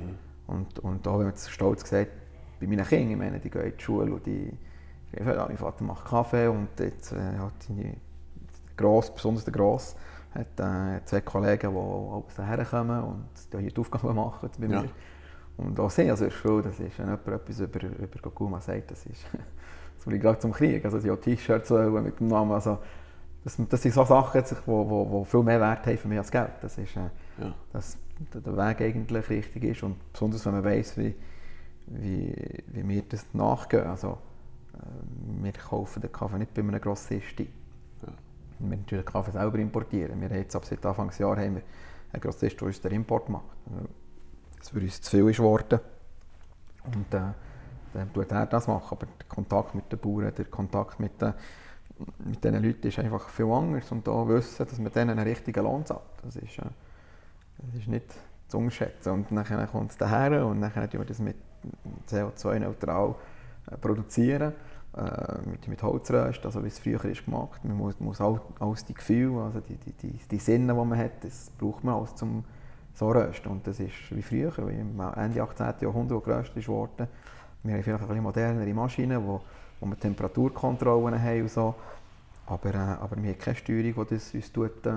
und, und auch wenn man stolz sagt, bei meinen Kindern, ich meine, die gehen in die Schule und die, die ja, mein Vater macht Kaffee und jetzt äh, hat seine Gross, besonders der Gross, hat äh, zwei Kollegen, die abends herkommen und die hier die Aufgaben machen bei Ja. mir. Und auch sie, also erfüllt, das ist, wenn jemand etwas über, über Gokuma sagt, das ist, *laughs* das will ich gerade zum Krieg, also die T-Shirts mit dem Namen, also das, das sind so Sachen, die wo, wo, wo viel mehr Wert haben für mich als Geld. Das ist, äh, Ja. dass der Weg eigentlich richtig ist und besonders wenn man weiß, wie, wie, wie wir das nachgehen. Also, äh, wir kaufen den Kaffee nicht bei einem Grossisten. Ja. Wir natürlich den Kaffee selber importieren. Wir haben jetzt ab seit Anfangsjahr haben wir einen Grossist, der uns den Import macht. Das für uns zu viel ist geworden. Und äh, dann tut er das machen. Aber der Kontakt mit den Bauern, der Kontakt mit den, mit diesen Leuten ist einfach viel anders. Und da wissen, dass man denen einen richtigen Lohn zahlt. Das ist, äh, das ist nicht zu unterschätzen. Und dann kommt es daher und dann tun wir das mit CO2-neutral äh, produzieren. Äh, mit, mit Holzröst, also wie es früher ist gemacht. Man muss, muss all, alles die Gefühle, also die, die, die, die Sinne, die man hat, das braucht man alles zum so rösten. Und das ist wie früher, wie im Ende 18. Jahrhundert, wo geröstet wurde. Wir haben vielleicht ein bisschen modernere Maschinen, wo, wo wir Temperaturkontrollen haben und so. Aber, äh, aber wir haben keine Steuerung, die das uns tut, äh,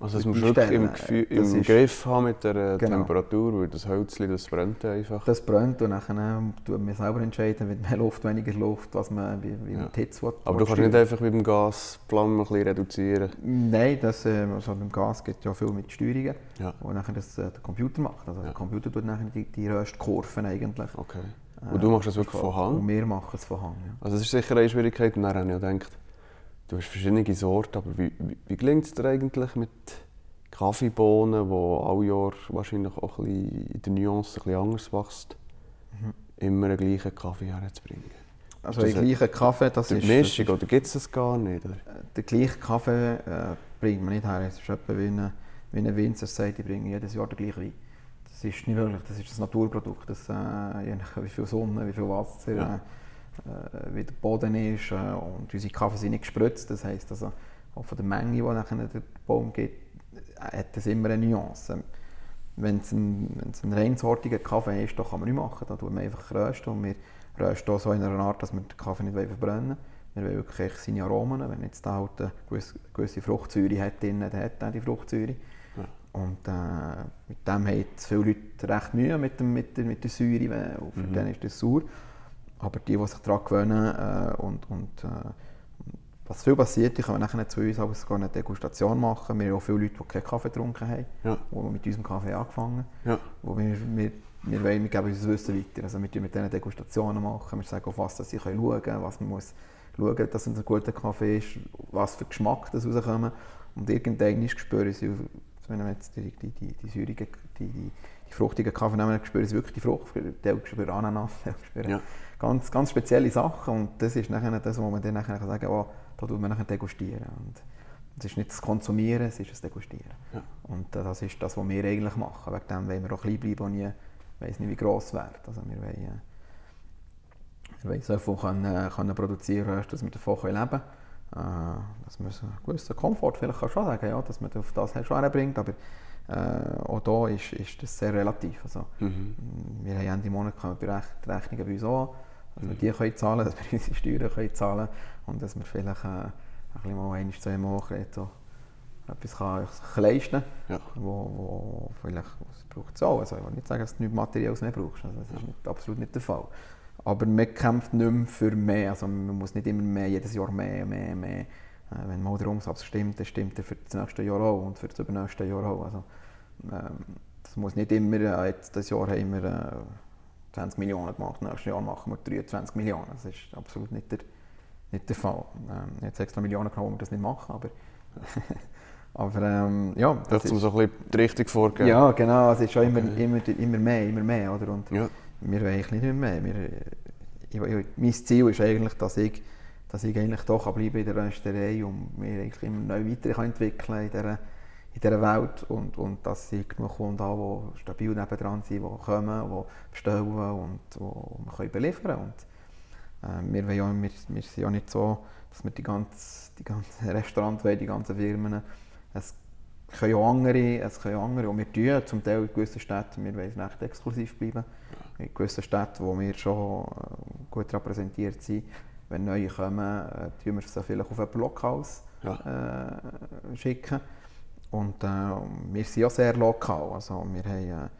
Also das musst du wirklich im, Gefühl, im Griff haben mit der äh, Genau. Temperatur, weil das Hölzchen, das brennt einfach. Das brennt und dann tun wir selber entscheiden, mit mehr Luft, weniger Luft, was man, wie, wie Ja. man die Hitze will, Aber du kannst nicht steuern. einfach mit dem Gasflammen ein bisschen reduzieren. Nein, das, äh, also beim Gas es ja viel mit Steuerungen, Ja, wo nachher das äh, der Computer macht. Also Ja. der Computer tut nachher die, die Röstkurven eigentlich. okay. Äh, Und du machst das wirklich von Hand? Und wir machen es von Hand, ja. Also das ist sicher eine Schwierigkeit. Und dann habe ich ja gedacht, du hast verschiedene Sorten, aber wie, wie, wie gelingt es dir eigentlich mit Kaffeebohnen, die alle Jahr wahrscheinlich auch ein bisschen in der Nuance ein bisschen anders wächst, Mhm. immer den gleichen Kaffee herzubringen? Also das der gleiche Kaffee, das Die ist... Mischung, das oder gibt es das gar nicht? Oder? ist der gleiche Kaffee äh, bringt man nicht her. Es ist etwa wie ein, wie ein Winzer sagt, ich bringe jedes Jahr den gleichen Wein. Das ist nicht möglich, das ist ein Naturprodukt. Das, äh, je nach wie viel Sonne, wie viel Wasser, Ja. äh, wie der Boden ist. Äh, und unsere Kaffee sind nicht gespritzt, das heisst, also, auch von der Menge, die nachher der Baum gibt, äh, hat das immer eine Nuance. Wenn es ein, wenn's ein reinsortiger Kaffee ist, dann kann man nicht machen. Da tun wir einfach rösten. Und wir rösten auch so in einer Art, dass wir den Kaffee nicht verbrennen wollen. Wir wollen wirklich seine Aromen. Wenn jetzt da halt eine gewisse, gewisse Fruchtsäure hat, drin, dann hat er die Fruchtsäure. Und äh, mit dem haben viele Leute recht Mühe mit, dem, mit, der, mit der Säure, weil für Mhm. ist das sauer. Aber die, die sich daran gewöhnen äh, und, und äh, was viel passiert, die können nachher zu uns aber sogar eine Degustation machen. Wir haben auch viele Leute, die keinen Kaffee getrunken haben, Ja, die mit unserem Kaffee angefangen ja, wo wir, wir, wir, wollen, wir geben unser Wissen weiter. Also wir mit diesen Degustationen machen, wir sagen, auf was dass sie können schauen können, was man muss schauen dass es ein guter Kaffee ist, was für Geschmack das rauskommt. Und irgendwann spüren sie, wenn wir jetzt die, die, die, die säurigen, die, die, die fruchtigen Kaffee nehmen, spüren sie wirklich die Frucht, die spüren Ananas, die spüren ja. ganz, ganz spezielle Sachen und das ist nachher das, wo man dann nachher sagen kann, oh, da tut man nachher degustieren. Und es ist nicht das Konsumieren, es ist das Degustieren. Ja. Und äh, das ist das, was wir eigentlich machen. Wegen dem wollen wir auch klein bleiben und nie, weiss nicht, wie gross wird. Also wir wollen, äh, wir wollen so viel können, äh, können produzieren, dass wir davon leben können. Äh, dass man einen gewissen Komfort vielleicht kann schon sagen, ja, dass man auf das schon herbringt, aber äh, auch da ist, ist das sehr relativ. Also, Mhm. wir haben Ende Monat die Rech- die Rechnungen bei uns an, dass wir die können zahlen dass wir *laughs* unsere Steuern können zahlen und dass wir vielleicht äh, ein bisschen mal ein, zwei Mal so etwas kann sich leisten Ja. kann, wo, wo vielleicht das braucht es auch. Also ich will nicht sagen, dass du nichts Materielles mehr brauchst, also das ist nicht, absolut nicht der Fall. Aber man kämpft nicht mehr für mehr. Also man muss nicht immer mehr, jedes Jahr mehr, mehr, mehr. Äh, wenn mal der Umsatz stimmt, dann stimmt er für das nächste Jahr auch und für das übernächste Jahr auch. Also, ähm, das muss nicht immer, äh, jetzt das Jahr haben wir äh, 20 Millionen gemacht, nächstes Jahr machen wir 23 Millionen. Das ist absolut nicht der, nicht der Fall. Ähm, jetzt extra Millionen genommen, wir das nicht machen, aber, *laughs* aber ähm, ja. Das ist, so ein bisschen die Richtung vorgeben. Ja, genau, es ist schon immer, immer, immer mehr, immer mehr, oder? Und Ja. Wir wollen nicht mehr. Wir, ich, ich, mein Ziel ist eigentlich, dass ich, dass ich eigentlich doch bleiben in der Rösterei und mich eigentlich immer neu weiterentwickeln in dieser, in dieser Welt und, und dass ich genug Kunden habe, die stabil nebendran sind, die kommen, die bestellen und die können beliefern. Und, äh, wir, ja, wir, wir sind ja nicht so, dass wir die ganzen die ganze *laughs* Restaurants die ganzen Firmen. Es können ja andere, es können ja andere, und wir tun zum Teil in gewissen Städten, wir wollen recht exklusiv bleiben, in gewissen Städten, wo wir schon äh, gut repräsentiert sind, wenn neue kommen, äh, tun wir sie vielleicht auf ein Blockhaus äh, schicken. Und äh, wir sind ja sehr lokal, also wir haben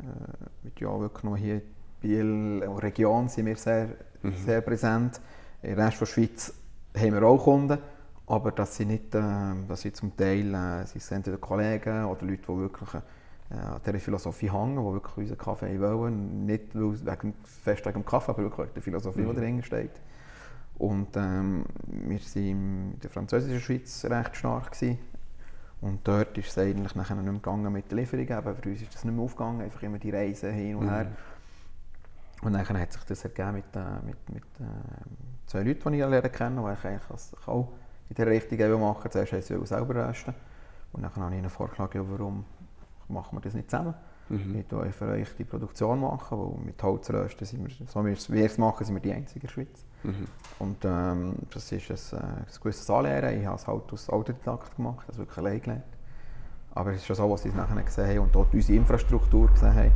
äh, ja wirklich noch hier in Biel und Region sind wir sehr, sehr präsent. Im Rest der Schweiz haben wir auch Kunden, aber das sind nicht, äh, das sind zum Teil äh, sind entweder Kollegen oder Leute, die wirklich äh, an dieser Philosophie hängen, die wirklich unseren Kaffee wollen. Nicht weil- wegen, fest wegen dem Kaffee, aber wirklich wegen der Philosophie, die dahinter steht. Und ähm, wir waren in der französischen Schweiz recht stark. Gewesen. Und dort ist es eigentlich nachher nicht mehr gegangen mit der Lieferung. Aber für uns ist das nicht mehr aufgegangen, einfach immer die Reise hin und her. Und dann hat sich das ergeben mit, äh, mit, mit äh, zwei Leuten, die ich lernen kennen, die ich eigentlich auch in der Richtung machen. Zuerst haben sie selber rösten. Und dann habe ich ihnen vorgeschlagen, warum machen wir das nicht zusammen? Ich tue für euch die Produktion machen, weil mit Holzrösten sind wir, so wie wir es machen, sind wir die einzigen in der Schweiz. Und ähm, das ist ein, äh, ein gewisses Anlehren. Ich habe es halt aus Autodidakt gemacht, also wirklich allein gelernt. Aber es ist schon so, was sie es nachher gesehen haben und dort unsere Infrastruktur gesehen haben,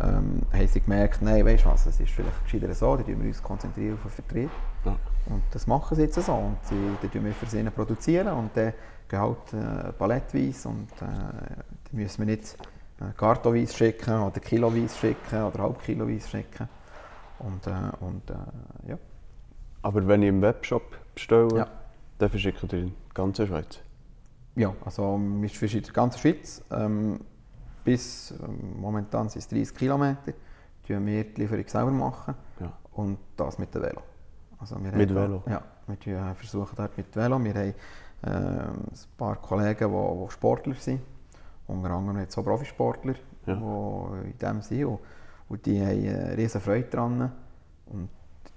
ähm, haben sie gemerkt, nein, weißt du was, es ist vielleicht gescheiter so, dann konzentrieren wir uns konzentrieren auf den Vertrieb. Ja. Und das machen sie jetzt so. Und sie, dann tun wir für sie produzieren und dann gehen halt äh, palettweise und äh, dann müssen wir nicht äh, kartonweise schicken oder kiloweise schicken oder halbkiloweise schicken. Und, äh, und äh, ja. Aber wenn ich im Webshop bestelle, Ja. dann verschickt ihr in die ganze Schweiz. Ja, also wir verschicken in der ganzen Schweiz. Ähm, bis ähm, momentan sind es 30 Kilometer. Tun wir die Lieferung selber machen. Ja. Und das mit dem Velo. Also Mit haben- Velo? Ja, wir äh, versuchen dort mit Velo. Wir haben ähm, ein paar Kollegen, die, die Sportler sind. Unter anderem jetzt auch Profisportler, Ja. die in dem sind. Und, und die haben äh, riesen Freude daran. Und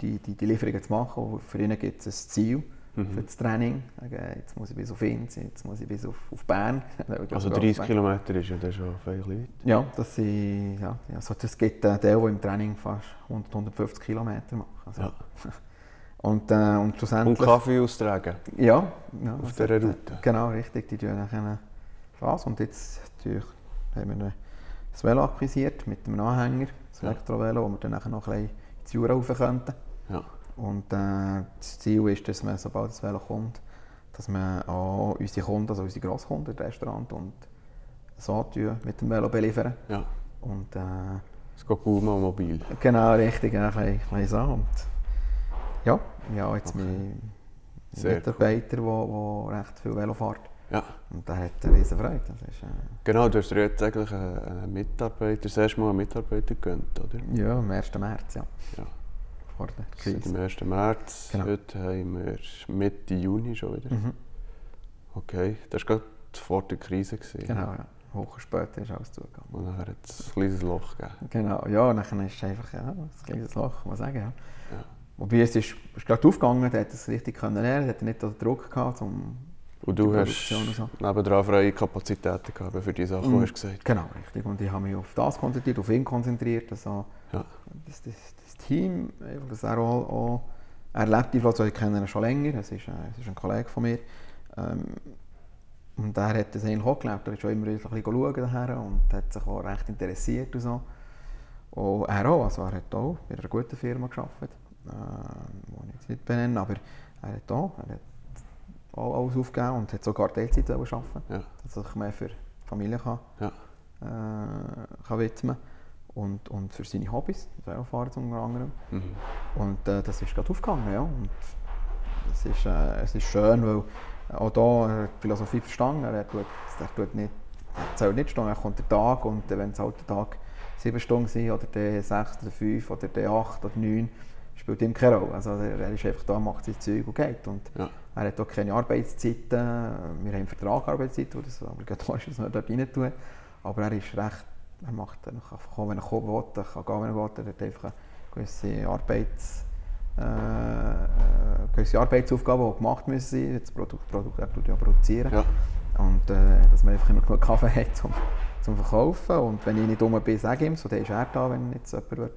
die, die, die Lieferungen zu machen. Und für ihnen gibt es ein Ziel Mhm. für das Training. Sagen, Jetzt muss ich bis auf Inz, jetzt muss ich bis auf, auf Bern. *laughs* Also 30 Kilometer ist ja dann schon viel weit. Ja, das, sind, ja, also das gibt einen Teil, der im Training fast 100, 150 Kilometer macht. Also, Ja. *laughs* Und, äh, und Und. Kaffee austragen. Ja, ja Auf dieser Route. Genau, richtig. Die tun nachher das. Und jetzt natürlich haben wir ein Velo akquisiert mit einem Anhänger, das. Elektrovelo, wo wir dann nachher noch ein bisschen ins Jura rauf könnten. Ja. Und äh, das Ziel ist, dass man, sobald das Velo kommt, dass man auch unsere Kunden, also unsere Grosskunden, das Restaurant und so mit dem Velo beliefern. ja. Und, äh, Es geht gut mal mobil. Genau, richtig, ja, ein bisschen, ein bisschen so. Und ja, ja, jetzt Okay. mein Sehr Mitarbeiter, der wo, wo recht viel Velo fährt. Ja. Und der hat eine riesen Freude. Das ist, äh, Genau, du hast dir jetzt eigentlich einen Mitarbeiter, das erste Mal einen Mitarbeiter gegönnt, oder? ja, am 1. März, ja, Ja. vor der Seit dem Krise. 1. März, Genau. heute haben wir Mitte Juni schon wieder. Mhm, Okay, das war gerade vor der Krise. Gewesen. genau, ja. Wochen später ist alles zugegangen. Und dann hat es ein kleines Loch gegeben. Genau, ja, und dann ist es einfach ja, ein kleines Loch, kann man sagen. Ja. Ja. Wobei es ist, ist gerade aufgegangen, der hat es richtig können lernen, hat nicht den Druck gehabt, um Und du hast und so. nebendran freie Kapazitäten gehabt für die Sachen, die hast gesagt Genau, richtig. Und ich habe mich auf das konzentriert, auf ihn konzentriert. Also, Ja. das, das, das Team, einfach, das er auch, auch er lebt die Flotte, ich kenne ihn schon länger, es ist, äh, es ist ein Kollege von mir. Ähm, und er hat das eigentlich auch gelebt, er ist schon immer ein bisschen schauen daher und hat sich auch recht interessiert und so. Und er auch, also er hat auch bei einer guten Firma gearbeitet, äh, ich jetzt nicht benenne, aber er hat auch, er hat auch alles aufgegeben und hat sogar Teilzeit arbeiten Ja. dass er sich mehr für die Familie kann, Ja. äh, kann widmen und, und für seine Hobbys, Velofahren unter anderem. Mhm. Und äh, das ist gerade aufgegangen, ja. Und es ist, äh, es ist schön, weil auch hier die Philosophie verstanden. Er tut, er tut nicht, er zählt nicht Stunden, er kommt der Tag und wenn es halt der Tag sieben Stunden sind oder der sechs oder fünf oder der acht oder neun, spielt ihm keine Rolle. Also er, ist einfach da, macht sein Zeug und geht. Und Ja. er hat auch keine Arbeitszeiten. Wir haben einen Vertrag Arbeitszeiten, wo das obligatorisch ist, dass man dort rein tut. Aber er ist recht, er macht, er kann kommen, wenn er kommen will, er kann gehen, wenn er will. Er hat einfach eine gewisse Arbeits, äh, äh, gewisse Arbeitsaufgaben, die gemacht müssen sein. Das Produkt, Produkt er tut ja produzieren. Ja. Und äh, dass man einfach immer genug Kaffee *laughs* hat zum, zum Verkaufen. Und wenn ich nicht rum bin, sage ich ihm, so, dann ist er da, wenn jetzt jemand will,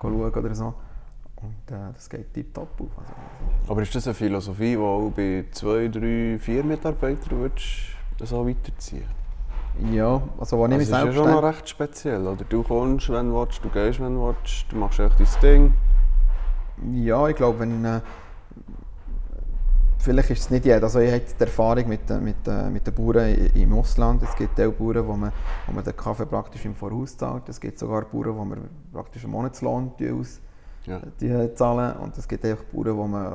schauen oder so. Und äh, das geht tiptop auf. Also, ist- Aber ist das eine Philosophie, die auch bei zwei, drei, vier Mitarbeitern würdest, so weiterziehen ja, also wo ich mich Das ist ja selbst schon noch recht speziell. Oder? Du kommst, wenn du willst, du gehst, wenn du willst, du machst echt dein Ding. Ja, ich glaube, wenn, äh, vielleicht ist es nicht jeder. Also ich habe die Erfahrung mit, äh, mit, äh, mit den Bauern im Ausland. Es gibt auch Bauern, wo man, wo man den Kaffee praktisch im Voraus zahlt. Es gibt sogar Bauern, wo man praktisch einen Monatslohn aus Ja. die zahlen. Und es gibt einfach Bauern, wo man,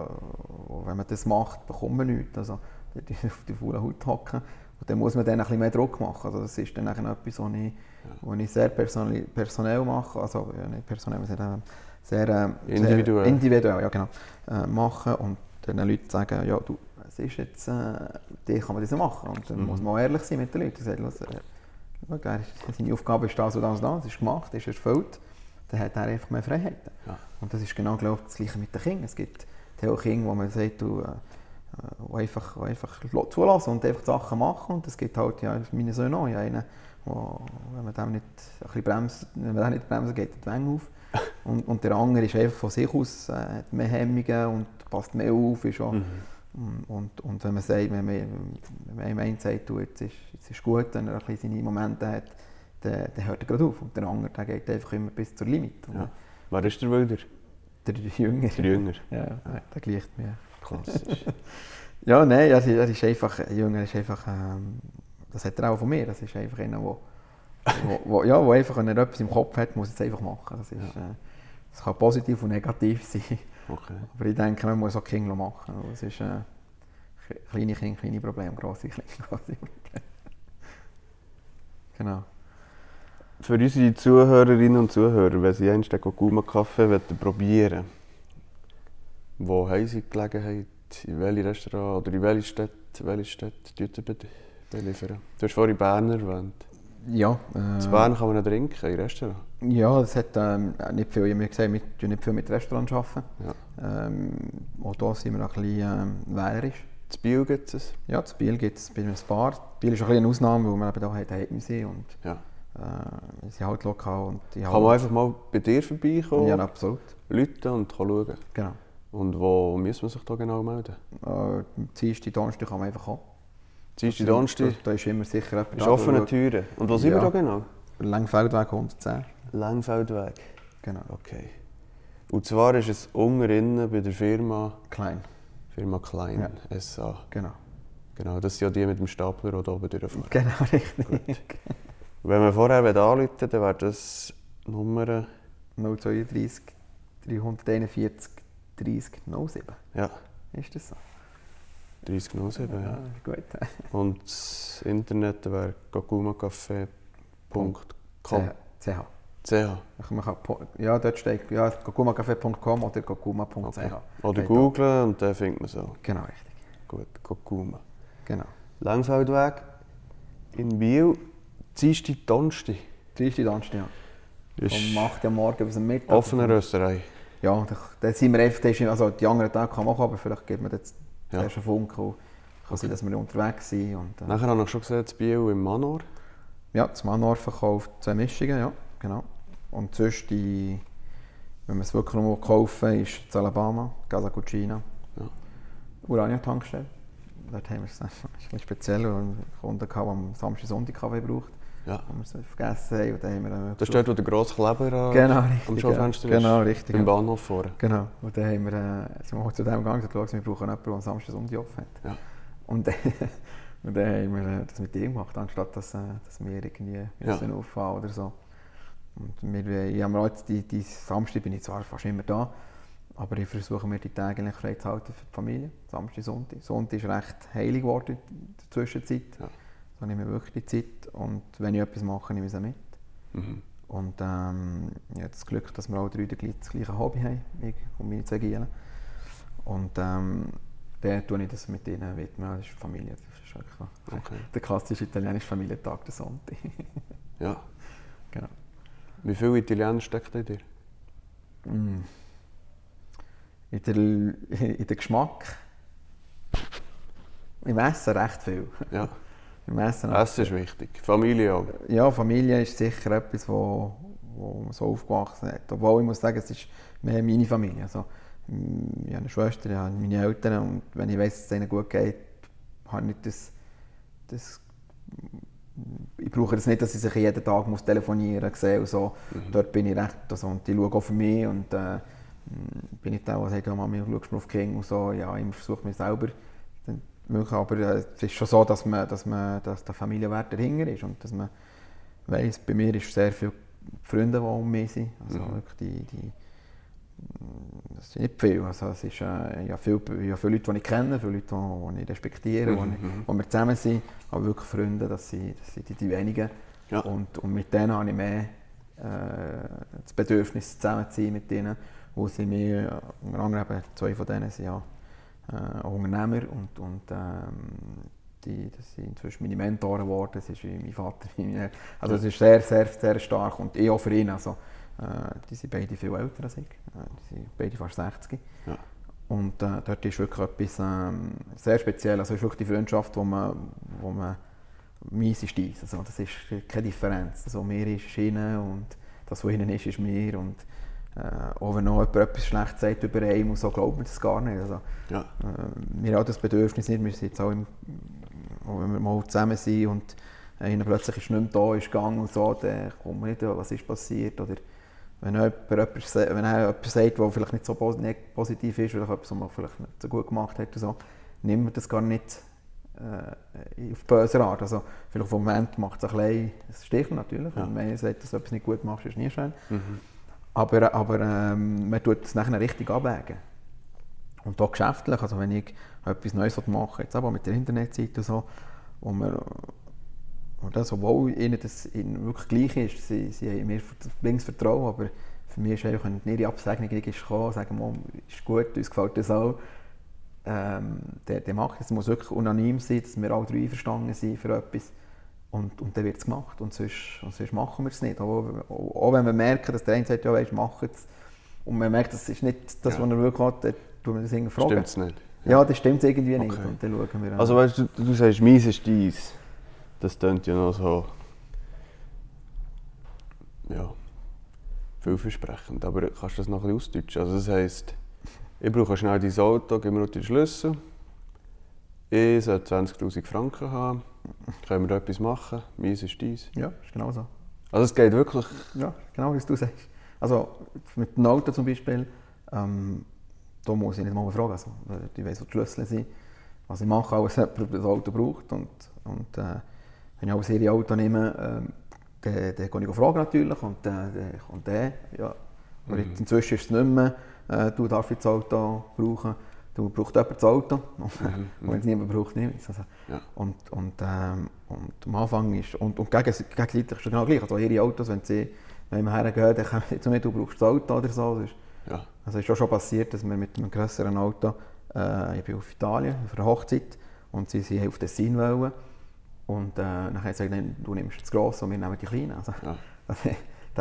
wo, wenn man das macht, bekommt man nichts. Also die auf die faulen Haut hocken. Und dann muss man dann ein bisschen mehr Druck machen. Also das ist dann etwas, was ich, was ich sehr personell, personell mache. Also ja, nicht personell, sondern sehr, äh, Individuell. Sehr individuell, ja genau. Äh, machen und den Leuten sagen, ja du, es ist jetzt, äh, die kann man das machen. Und dann Mhm. muss man auch ehrlich sein mit den Leuten. Sagen, los, äh, seine Aufgabe ist das und das und das, es ist gemacht, es ist erfüllt. Dann hat er einfach mehr Freiheiten. Ja. Und das ist genau glaube ich, das Gleiche mit den Kindern. Es gibt auch Kinder, wo man sagt, du, äh, äh, einfach, die einfach zulassen und einfach Sachen machen. Und es gibt halt, ja, meine Söhne auch, ja, einen, wo, wenn man dem nicht ein bisschen bremst, wenn man nicht bremst, geht die Wänge auf. *laughs* Und, und der andere ist einfach von sich aus, äh, hat mehr Hemmungen und passt mehr auf. Ist auch, Mhm. und, und wenn man sagt, wenn man, wenn man einem sagt, du, jetzt ist, jetzt ist gut, wenn er ein bisschen seine Momente hat, dann, dann hört er gerade auf. Und der andere der geht einfach immer bis zur Limit. Ja. Wer ist der Wilder? Der Jünger. Der Jünger. Ja, der gleicht mir. Klassisch. *laughs* Ja, nein, er, ist- einfach, ein Jünger ist einfach, ähm, das hat er auch von mir, das ist einfach einer, wo, wo, wo, ja, wo einfach, wenn er etwas im Kopf hat, muss es einfach machen. Das, ist, äh, das kann positiv und negativ sein, Okay. aber ich denke, man muss auch Kinder machen. Es ist äh, kleine Kinder, kleine Probleme, grosse Kinder, *laughs* grosse Probleme. Genau. Für unsere Zuhörerinnen und Zuhörer, wenn sie einst den Gokuma-Kaffee probieren wo haben sie die Gelegenheit, in welche Restaurant oder in welche Stadt, welche Stadt beliefern? Du hast vorhin Bern erwähnt. Ja, äh, In Bern kann man noch trinken, im Restaurant. Ja, es hat ähm, nicht viel, habe gesagt, wir arbeiten nicht viel mit Restaurants. Arbeiten. Ja. Ähm, auch hier sind wir ein bisschen ähm, wählerisch. Das Bio gibt es. Ja, das Biel gibt es bei einem Bar. Biel ist ein bisschen eine Ausnahme, weil wir eben hier daheim sind und Ja. Äh, wir sind halt lokal. Und die Kann man einfach mal bei dir vorbeikommen, Ja, absolut. Leute und schauen. Genau. Und wo muss man sich da genau melden? Äh, Dienstag, Donnerstag kann man einfach kommen. Dienstag, Donnerstag Da ist immer sicher jemand ist offene Tür. Türen. Und wo sind Ja. wir da genau? Langfeldweg 110. Langfeldweg. Genau. Okay. Und zwar ist es unten bei der Firma, Klein. Firma Klein SA. Genau. Genau, das sind ja die mit dem Stapler, da oben durchfahren. Genau, *laughs* richtig. Wenn wir vorher anrufen dann wäre das Nummer 032 341 30 07. ja, Ist das so? 3007. Ja. Gut. *laughs* Und das Internet wäre gakumacafé.com. CH. CH. Man kann, ja, dort steht ja, gokumacafé.com oder gokuma.ch. Okay. Oder googlen und dann findet man so. Genau, richtig. Gut, Gokuma. Genau. Langfeldweg in Biel, Dienstag, Donnerstag. Dienstag, Donnerstag, ja. Ist Um 8 Uhr morgens bis am Mittag. offene Rösterei. Ja, da, sind wir einfach, also die anderen Tage kann man auch, aber vielleicht gibt man jetzt Ja. erst einen Funke. und Kann sein, dass wir unterwegs sind. Und, äh, Nachher habe ich schon gesehen, das Biel im Manor. Ja, das Manor verkauft zwei Mischungen, ja, genau. Und sonst, die, wenn man es wirklich noch kaufen will, ist das Alabama, Casa Cucina, Ja. Urania-Tankstelle. Dort haben wir es, das *laughs* ist ein bisschen speziell, weil wir Kunden hatten, der am Samstag Sonntag Kaffee braucht, Ja. wo wir es vergessen haben. Und dann haben wir dann Das ist dort, wo der grosse Kleber an- Genau, am richtig. Schaufenster ja. Genau, richtig. Im ja. Bahnhof vorne. Genau. Und dann haben wir, äh, sind wir zu dem gegangen und gesagt, wir brauchen jemanden, der am Samstag Sonntag offen hat. Ja. Und dann, *laughs* und dann haben wir äh, das mit ihm gemacht, anstatt dass, äh, dass wir irgendwie Ja. müssen auffahren oder so. Und wir, ich habe jetzt die, die Samstag bin ich zwar fast immer da, aber ich versuche mir die Tage eigentlich frei zu halten für die Familie. Samstag, Sonntag. Sonntag ist recht heilig geworden in der Zwischenzeit. Ja. Da nehme ich wirklich die Zeit und wenn ich etwas mache, nehme ich es auch mit. Mhm. Und ähm, ich habe das Glück, dass wir alle drei das gleiche Hobby haben, ich und meine zwei Gielen. Und ähm, dann tue ich das mit ihnen widmen. Das ist Familie. Das ist wirklich. Okay. *laughs* der klassische italienische Familientag, der Sonntag. *laughs* Ja. genau. Wie viel Italienisch steckt in dir? Mm. In, der, *laughs* in den Geschmack. Im Essen recht viel. Ja. Im Essen Essen ist wichtig. Familie auch. Ja, Familie ist sicher etwas, wo, wo man so aufgewachsen hat. Obwohl ich muss sagen, es ist mehr meine Familie. Also, ich habe eine Schwester, ich habe meine Eltern und wenn ich weiß, dass es ihnen gut geht, habe ich nicht das, das ich brauche das nicht, dass ich sich jeden Tag muss telefonieren muss. So. Mhm. Dort bin ich recht, also, und die schauen auch für mich und äh, bin ich da, was sagt, ja, Mami, schaust du auf die Kinder und so. Ja, ich versuche mir selber möglich, aber äh, es ist schon so, dass, man, dass, man, dass der Familienwert dahinter ist und dass man weiss, bei mir ist sehr viele Freunde, die um mich sind. Also mhm. wirklich die, die, das sind nicht viele. Also es ist, äh, ja, viele, ja, viele Leute, die ich kenne, viele Leute, die, die ich respektiere, mhm. die, wo wir zusammen sind, aber wirklich Freunde, das sind, das sind die, die wenigen. Ja. Und, und mit denen habe ich mehr äh, das Bedürfnis, zusammen zu sein mit ihnen, wo sie mir, unter anderem zwei von denen sind ja äh, Unternehmer und, und ähm, die, das sind inzwischen meine Mentoren geworden, das ist wie mein Vater. Also es ist sehr, sehr, sehr stark und ich auch für ihn. Also, äh, die sind beide viel älter als ich, äh, die sind beide fast 60. Ja. Und äh, dort ist wirklich etwas ähm, sehr speziell, also es ist wirklich die Freundschaft, wo man, wo man meins ist dies, also das ist keine Differenz. Also mir ist ihnen und das, was ihnen ist, ist mir und äh, auch wenn noch jemand etwas Schlechtes sagt über einen, so glaubt man das gar nicht. Also, ja. äh, wir haben das Bedürfnis nicht, wir sind jetzt auch, im, auch wenn wir mal zusammen sind und einer plötzlich ist nicht mehr da, ist gegangen und so, dann kommt man nicht, was ist passiert. Oder wenn jemand, etwas, wenn etwas sagt, was vielleicht nicht so positiv ist, oder etwas, was man vielleicht nicht so gut gemacht hat, so, nimmt man das gar nicht äh, auf böse Art. Also, vielleicht vom Moment macht es ein bisschen, es sticht natürlich, ja. wenn man sagt, dass du etwas nicht gut machst, ist nie schön. Mhm. Aber, aber ähm, man tut es nachher richtig abwägen. Und auch geschäftlich, also wenn ich etwas Neues mache, jetzt aber mit der Internetseite und so, wo man, und obwohl ihnen das ihnen wirklich gleich ist, sie, sie haben mir links Vertrauen, aber für mich ist einfach, wenn ihre Absegnung ist gekommen, sagen, Mom, ist gut, uns gefällt das auch, ähm, der, der macht es. muss wirklich unanim sein, dass wir alle drei einverstanden sind für etwas. Und, und dann wird es gemacht. Und sonst, und sonst machen wir es nicht. Auch, auch, auch, wenn wir merken, dass der eine sagt, ja, weißt, mach es. Und man merkt, das ist nicht das, ja. was er wirklich hat, dann tun wir das irgendwie fragen. Stimmt es nicht? Ja. ja, das stimmt irgendwie okay. nicht. Und dann schauen wir an. Also weißt du, du sagst, meins ist dies. Das klingt ja noch so... Ja, vielversprechend. Aber kannst du das noch ein bisschen ausdeutschen? Also das heisst, ich brauche schnell dein Auto, gib mir den Schlüssel. Ich soll 20'000 Franken haben können wir da etwas machen? Meins ist dies. Ja, ist genau so. Also es geht wirklich... Ja, genau wie du sagst. Also mit dem Auto zum Beispiel, ähm, da muss ich nicht mal fragen. Also, ich weiß, wo die Schlüssel sind. Was ich mache, auch, wenn jemand das Auto braucht. Und, und äh, wenn ich auch ein Auto nehme, ähm, dann, dann gehe ich fragen natürlich. Und äh, dann kommt der. Ja. Aber mhm. inzwischen ist es nicht mehr, äh, du darfst das Auto brauchen du brauchst jemand das Auto. Mhm. *laughs* und wenn es niemand braucht, ich also, ja. und, und, ähm, und am Anfang ist, und, und gegenseitig ist es genau gleich. Also ihre Autos, wenn sie wenn wir hergehen, dann kommen sie zu mir, du brauchst das Auto oder so. Also, ja. also es ist auch schon passiert, dass wir mit einem größeren Auto, äh, ich bin auf Italien für eine Hochzeit und sie sind auf Tessin wollen. Und äh, dann haben sie gesagt, du nimmst das Grosse und wir nehmen die Kleinen. Also, ja. *laughs* der,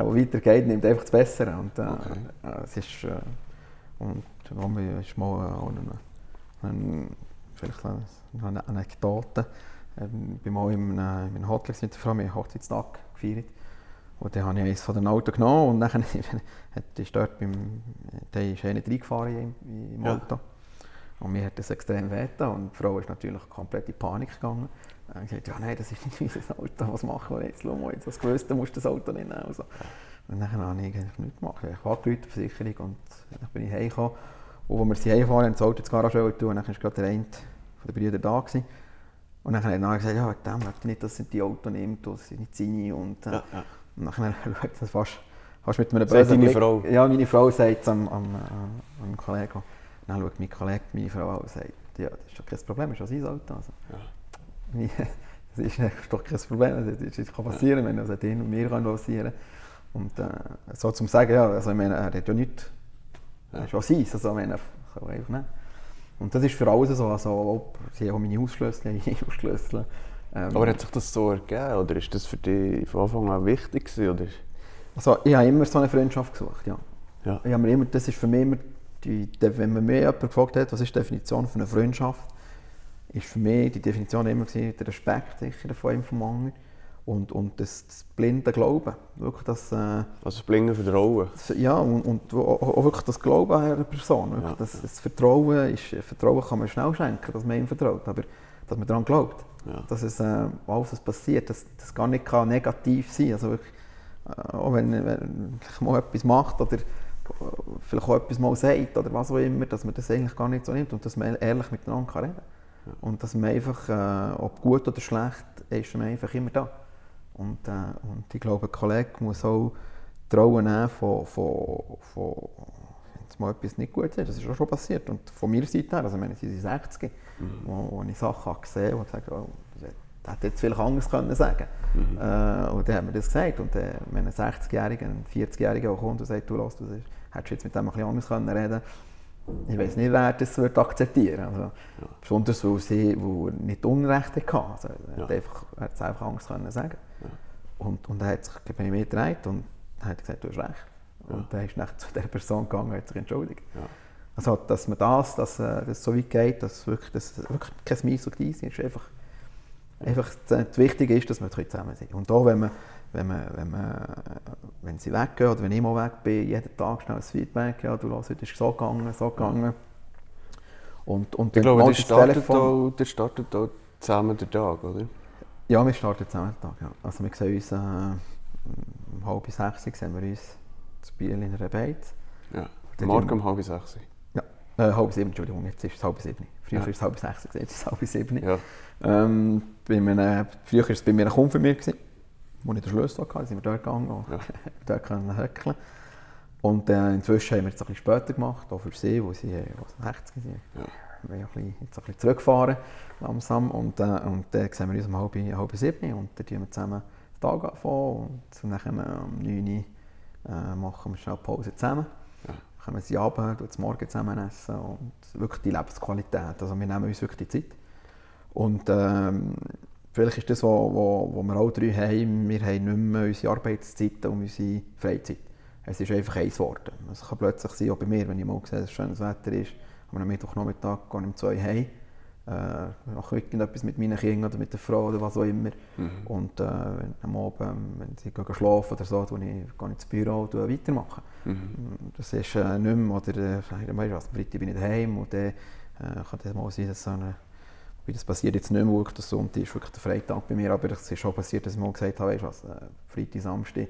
der weitergeht, nimmt einfach das Bessere. Und, äh, okay. äh, es ist, äh, und dann ist mal eine, eine, vielleicht eine Anekdote. Ähm, ich bin mal in einem, in Hotel mit der Frau, wir haben Hochzeitstag gefeiert. Und dann habe ich eines von den Autos genommen und dann *laughs* ist dort beim, der ist eh nicht reingefahren im, im Auto. Ja. Und mir hat das extrem weh und die Frau ist natürlich komplett in Panik gegangen. Und ich gesagt, ja nein, das ist nicht unser Auto, was machen wir jetzt? Schau mal, jetzt hast gewusst, du musst das Auto nicht nehmen. Also, und dann habe ich eigentlich nichts gemacht. Ich habe angerufen, die Versicherung, und dann bin ich heimgekommen. Und als wir heimfahren, haben das Auto ins Garage tun, und dann war gerade der eine von den Brüdern da. Gewesen. Und dann hat er gesagt, ja, dem möchte ich nicht, dass er die Auto nimmt, das sind nicht seine. Und, äh, ja, ja. und dann schaut *laughs* das fast, Hast mit einem bösen Blick- Frau? Ja, meine Frau sagt es am, am, äh, am Kollegen. Dann schaut mein Kollege meine Frau an und sagt, ja, das ist doch kein Problem, ist ja sein Auto. Also. Wie- *laughs* Das ist doch kein Problem, das, ist, das kann passieren, wenn das ihn und mir kann passieren Und äh, so zum sagen, ja, also ich meine, er hat ja nichts, er ist ja sein, also ich meine, kann man einfach nehmen. Und das ist für alles so, also ob, sie haben auch meine Hausschlüssel, *laughs* ich habe Hausschlüssel. Ähm, Aber hat sich das so ergeben oder ist das für dich von Anfang an wichtig gewesen, oder? Also ich habe immer so eine Freundschaft gesucht, ja. Ja. Ich habe mir immer, das ist für mich immer, die, die, wenn man mir jemand gefragt hat, was ist die Definition von einer Freundschaft, ist für mich die Definition immer gewesen, der Respekt sicher von einem vom anderen und, und das, das blinde Glauben. Wirklich das, äh, Also das blinde Vertrauen. das- ja, und, und auch, wirklich das Glauben an eine Person. Wirklich Ja. das, das Vertrauen, ist, Vertrauen kann man schnell schenken, dass man ihm vertraut, aber dass man daran glaubt. Ja. Dass es, äh, alles, was passiert, dass das gar nicht kann negativ sein Also wirklich, äh, auch wenn, wenn mal etwas macht oder vielleicht auch etwas mal sagt oder was auch immer, dass man das eigentlich gar nicht so nimmt und dass man ehrlich miteinander kann reden kann. Und dass man einfach, äh, ob gut oder schlecht, ist man einfach immer da. Und, äh, und ich glaube, ein Kollege muss auch Trauen nehmen von, von, von wenn mal etwas nicht gut ist. Das ist auch schon passiert. Und von meiner Seite her, also ich meine, sie sind 60, wo, wo ich Sachen habe gesehen habe und gesagt oh, das hätte jetzt vielleicht anders können sagen äh, Und dann hat mir das gesagt. Und äh, wenn ein 60-Jähriger, ein 40-Jähriger auch kommt und sagt, du, lass, du hättest jetzt mit dem ein bisschen anders können reden ich weiß nicht, wer das wird akzeptieren also, Besonders, weil sie weil er nicht Unrecht hatte. Also, er hat Ja. einfach, er hat es einfach anders können sagen und, und er hat sich bei mir gedreht und hat gesagt, du hast recht. Und dann ist er zu der Person gegangen und hat sich entschuldigt. Ja. Also, dass man das, dass äh, das so weit geht, dass wirklich, dass wirklich kein Mies und Gleis ist, einfach, einfach das, Wichtige ist, dass wir zusammen sind. Und auch wenn man, wenn, man, wenn, man, äh, wenn sie weggehen oder wenn ich mal weg bin, jeden Tag schnell ein Feedback, ja, du hörst, heute ist so gegangen, so gegangen. Und, und Ich dann glaube, der startet, Telefon- auch, der startet auch zusammen den Tag, oder? Ja, wir starten zusammen den Tag. Ja. Also wir sehen uns äh, um halb sechs sehen wir uns zu Biel in einer Beiz. Ja. Dann Morgen um halb sechs. Ja, äh, halb sieben, Entschuldigung, jetzt ist es halb sieben. Früher Ja. ist es halb sechs, jetzt ist es halb sieben. Ja. Ähm, bei einem, früher war es bei mir ein Kumpel von mir, gewesen, wo ich den Schlüssel hatte, sind wir dort gegangen und Ja. *laughs* dort können höckeln. Und äh, inzwischen haben wir es ein bisschen später gemacht, auch für sie, wo sie äh, was, 60 sind. Ja. Wir sind jetzt ein bisschen zurückgefahren langsam und, äh, und dann sehen wir uns um halb, halb sieben und dann tun wir zusammen den Tag anfangen und dann um 9 Uhr äh, machen wir schnell Pause zusammen. Ja. Dann kommen sie runter, tun Morgen zusammen essen und wirklich die Lebensqualität, also wir nehmen uns wirklich die Zeit. Und ähm, vielleicht ist das, was wir alle drei haben, wir haben nicht mehr unsere Arbeitszeit und unsere Freizeit. Es ist einfach eins geworden. Es kann plötzlich sein, auch bei mir, wenn ich mal sehe, dass schönes Wetter ist, am Mittwochnachmittag gehe ich um zwei heim, äh, mache irgendetwas mit meinen Kindern oder mit der Frau oder was auch immer. Und äh, wenn, am Abend, wenn sie gehen schlafen oder so, gehe ich, gehe ich ins Büro und weitermachen. Das ist äh, nicht mehr, oder äh, am Freitag bin ich daheim und dann äh, kann das mal sein, dass so eine, wie das passiert jetzt nicht mehr, wirklich, der Sonntag ist wirklich der Freitag bei mir, aber es ist schon passiert, dass ich mal gesagt habe, weißt was, äh, Freitag, Samstag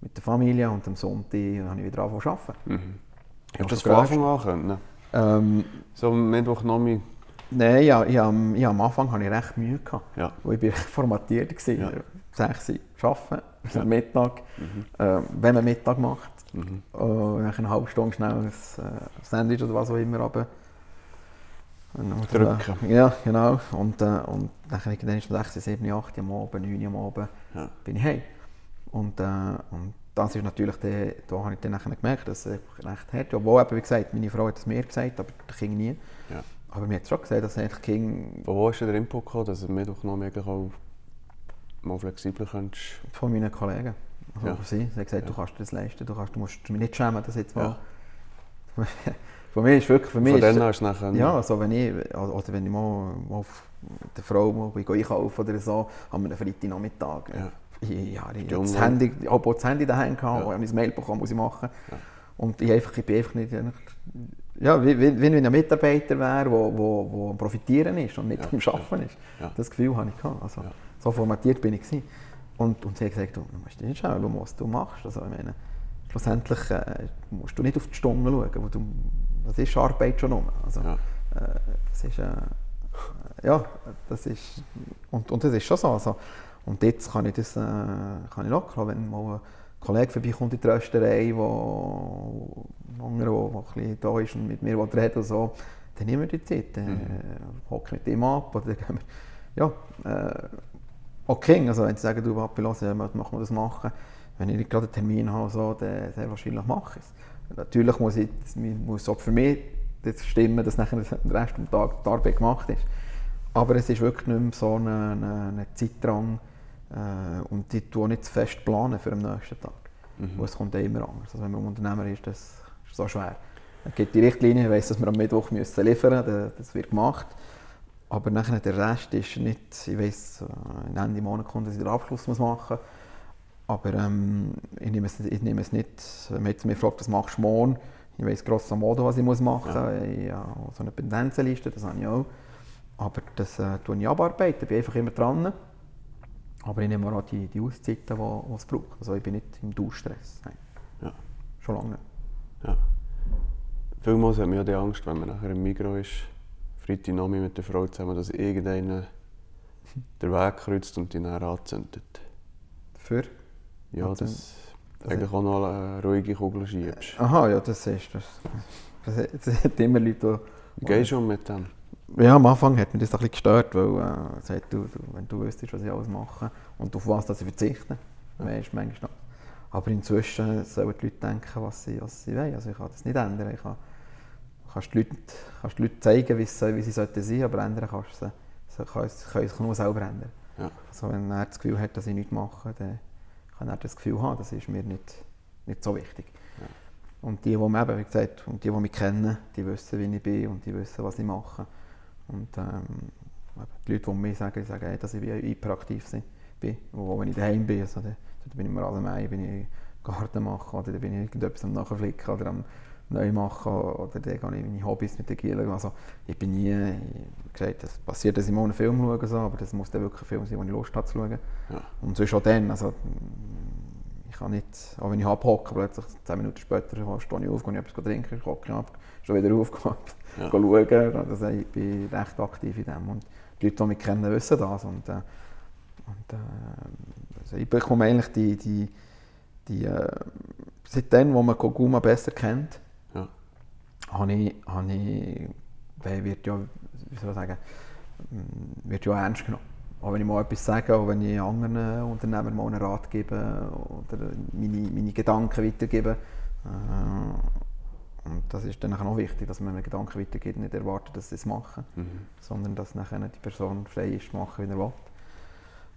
mit der Familie und am Sonntag habe ich wieder angefangen zu arbeiten. Mhm. Hast du das von. Anfang an können? Ähm, So am Mittwoch noch mal. Nein, ja, am- ja, am Anfang hatte ich recht Mühe. Gehabt, Ja. ich war formatiert. War. Ja. Ja. 6 Uhr arbeiten, am Mittag. Mhm. Äh, wenn man Mittag macht, äh, nach einer halben Stunde schnell ein äh, Sandwich oder was auch immer runter. Und Drücken. Ja, genau. Und, äh, und dann irgendwann es 6, 7, 8 Uhr am Abend, 9 Uhr am Abend, Ja. bin ich heim. Und, äh, und das ist natürlich, der, da habe ich dann nachher gemerkt, dass es recht hart ist. Obwohl, eben, wie gesagt, meine Frau hat es mir gesagt, aber der Kind nie. Ja. Aber mir hat schon gesagt, dass eigentlich Kind Von wo hast du den Input gekommen, dass du am Mittwoch noch eigentlich auch mal flexibler könntest? von meinen Kollegen. Also Ja. sie. Sie hat gesagt, Ja. du kannst dir das leisten, du, kannst, du musst mich nicht schämen, das jetzt mal. Ja. *laughs* Von mir ist wirklich, für mich Von ist, nachher... ja, also wenn ich, oder wenn ich mal, mal auf der Frau mal einkaufen oder so, am einem Freitagnachmittag. Ja. Ich, ja, ich, Jung, das? Handy, habe auch das Handy daheim gehabt, Ja. ich habe mein Mail bekommen, muss ich machen. Ja. Und ich, einfach, ich bin einfach nicht, ja, wie, wie, wenn ich ein Mitarbeiter wäre, der wo, wo, wo am Profitieren ist und nicht Ja, am Arbeiten ist. Ja. Das Gefühl hatte ich. Gehabt. Also, Ja. So formatiert bin ich. Gewesen. Und, und sie hat gesagt, du musst nicht schauen, schau, was du machst. Also, ich meine, schlussendlich äh, musst du nicht auf die Stunden schauen, wo du, das ist Arbeit schon um. Also, Ja. äh, das ist, äh, ja, das ist, und, und das ist schon so. Also, und jetzt kann ich das äh, kann ich locker, wenn mal ein Kollege vorbeikommt in die Rösterei, wo andere, der, der ein bisschen da ist und mit mir reden und so, dann nehmen wir die Zeit. Dann Mhm. äh, mit ihm ab oder dann *laughs* gehen wir, ja, äh, okay, also wenn sie sagen, du Papi, lass, ja, machen wir das machen, wenn ich nicht gerade einen Termin habe, so, dann sehr wahrscheinlich mache ich es. Natürlich muss, ich, muss auch für mich das stimmen, dass nachher der Rest des Tages die Arbeit gemacht ist. Aber es ist wirklich nicht mehr so ein ein- ein Zeitdrang äh, und die tue nicht zu fest planen für den nächsten Tag. Mhm. Es kommt ja immer anders. Also wenn man Unternehmer ist, das ist so schwer. Es gibt die Richtlinie, ich weiss, dass wir am Mittwoch müssen liefern müssen, das wird gemacht. Aber nachher der Rest ist nicht, ich weiss, äh, Ende Monat kommt, dass ich den Abschluss muss machen muss. Aber ähm, ich, nehme es, ich nehme es nicht, wenn man jetzt mich fragt, was machst du morgen? Ich weiss grosso modo, was ich muss machen muss. Ja. Ich habe so eine Pendenzenliste, das habe ich auch. Aber das äh, tue ich abarbeiten, ich bin einfach immer dran. Aber ich nehme auch die, die Auszeiten, die die es braucht. Also ich bin nicht im Dauerstress. Nein, Ja. schon lange nicht. Ja. Vielmals hat man ja die Angst, wenn man nachher im Migros ist, Freitag Nachmittag mit der Frau zusammen, dass irgendeiner *laughs* den Weg kreuzt und ihn dann anzündet. Für? Ja, Das du eigentlich auch noch eine ruhige Kugel schiebst. Aha, ja, das ist das. Das hat, das hat immer Leute, Wie gehst du um mit dem? Ja, am Anfang hat mich das ein bisschen gestört, weil äh, sagt, du, du, wenn du wüsstest, was ich alles mache und auf was dass ich verzichte, dann ist manchmal noch. Aber inzwischen sollen die Leute denken, was sie, was sie wollen. Also ich kann das nicht ändern. Ich kann, kannst die Leute, kannst die Leute zeigen, wie sie, wie sie sollten sein, aber ändern kannst du sie, können, sie können sich nur selber ändern. Ja. Also wenn er das Gefühl hat, dass ich nichts mache, dann kann er das Gefühl haben, das ist mir nicht, nicht so wichtig. Ja. Und die, die mich eben, wie gesagt, und die, die mich kennen, die wissen, wie ich bin und die wissen, was ich mache. Und ähm, die Leute, die mir sagen, die sagen dass ich hyperaktiv bin. Und wenn ich daheim bin, also, dann, dann bin ich mir allein, bin ich Garten machen oder dann bin ich irgendetwas am Nachflicken oder am neu machen oder dann gehe ich meine Hobbys mit den Gielen. Also ich bin nie, ich, gesagt, es passiert, dass ich mal einen Film schaue, so, aber das muss dann wirklich ein Film sein, den ich Lust habe zu schauen. Ja. Und sonst auch dann, also ich kann nicht, auch wenn ich abhocke, plötzlich 10 Minuten später stehe ich auf, gehe ich etwas trinken, hocke ab, schon wieder aufgewacht, *laughs* Ja. schauen, also ich bin recht aktiv in dem und die Leute, die mich kennen, wissen das und, äh, und äh, also ich bekomme eigentlich die, die, die äh, seitdem, wo man Koguma besser kennt, Ja. habe ich, habe ich, wird ja, wie soll ich sagen, wird ja ernst genommen. Auch wenn ich mal etwas sage, auch wenn ich anderen Unternehmern mal einen Rat gebe oder meine, meine Gedanken weitergebe. Äh, und das ist dann auch wichtig, dass man einen Gedanken weitergibt und nicht erwartet, dass sie es machen, Mhm. sondern dass nachher die Person frei ist, machen, wie er will.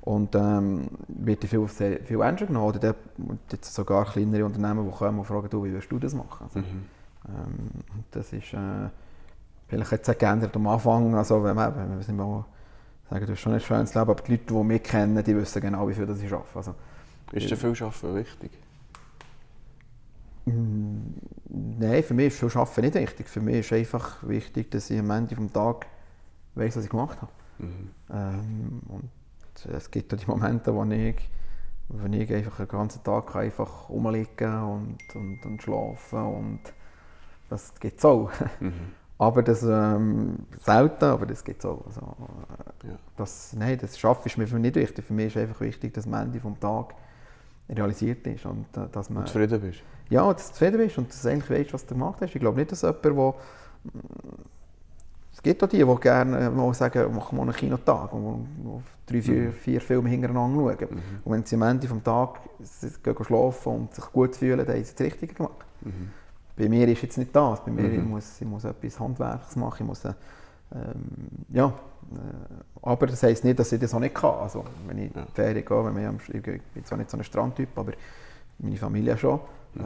Und ähm, wird viel, viel ernster genommen. Oder der, jetzt sogar kleinere Unternehmen, die kommen und fragen, du, wie willst du das machen? Also, Mhm. ähm, das ist äh, vielleicht jetzt auch geändert am Anfang, also wenn man, wenn mal sagen, du hast schon ein schönes Leben, aber die Leute, die mich kennen, die wissen genau, wie viel das ich arbeite. Also, Ist dir viel Arbeiten wichtig? mm, nein, für mich ist viel Arbeiten nicht wichtig. Für mich ist einfach wichtig, dass ich am Ende des Tages weiß, was ich gemacht habe. Mhm. Ähm, und es gibt auch die Momente, wo ich, wo ich einfach den ganzen Tag einfach rumliegen und, und, und schlafen und das gibt es auch. Mhm. Aber das ähm, selten, aber das gibt es auch. Also, Ja. das, nein, das Schaffen ist mir für mich nicht wichtig. Für mich ist einfach wichtig, dass am Ende des Tages realisiert ist und äh, dass man Und zufrieden bist? ja, dass du zufrieden bist und dass du eigentlich weißt, was du gemacht hast. Ich glaube nicht, dass jemand, der es gibt auch die, die gerne mal sagen, machen wir einen Kinotag und drei, vier, vier Filme hintereinander schauen. Mhm. Und wenn sie am Ende des Tages schlafen und sich gut fühlen, dann haben sie das Richtige gemacht. Mhm. Bei mir ist jetzt nicht das. Bei mir Mhm. ich muss ich muss etwas Handwerkliches machen. Ich muss, äh, ähm, ja, äh, aber das heisst nicht, dass ich das auch nicht kann. Also, wenn ich Ja. in die Ferien gehe, wenn am, ich bin zwar nicht so ein Strandtyp, aber meine Familie schon, Mhm. äh,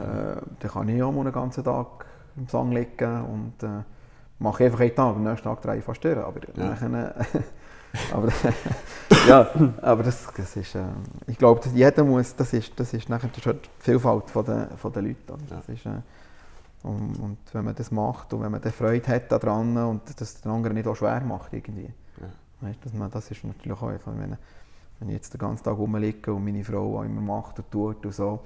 dann kann ich auch mal einen ganzen Tag im Song liegen und äh, mache einfach einen Tag. Am nächsten Tag drehe ich fast durch. Aber, Ja. nachher, äh, *laughs* aber, *laughs* ja, aber das, das ist, äh, ich glaube, dass jeder muss, das ist, das ist nachher das ist halt die Vielfalt von der, von der Leute. Oder? Ja. Das ist, äh, und, und wenn man das macht und wenn man Freude hat daran und das den anderen nicht auch schwer macht irgendwie. Ja. Weißt, dass man, das ist natürlich auch, also wenn, wenn ich jetzt den ganzen Tag rumliege und meine Frau auch immer macht und tut und so,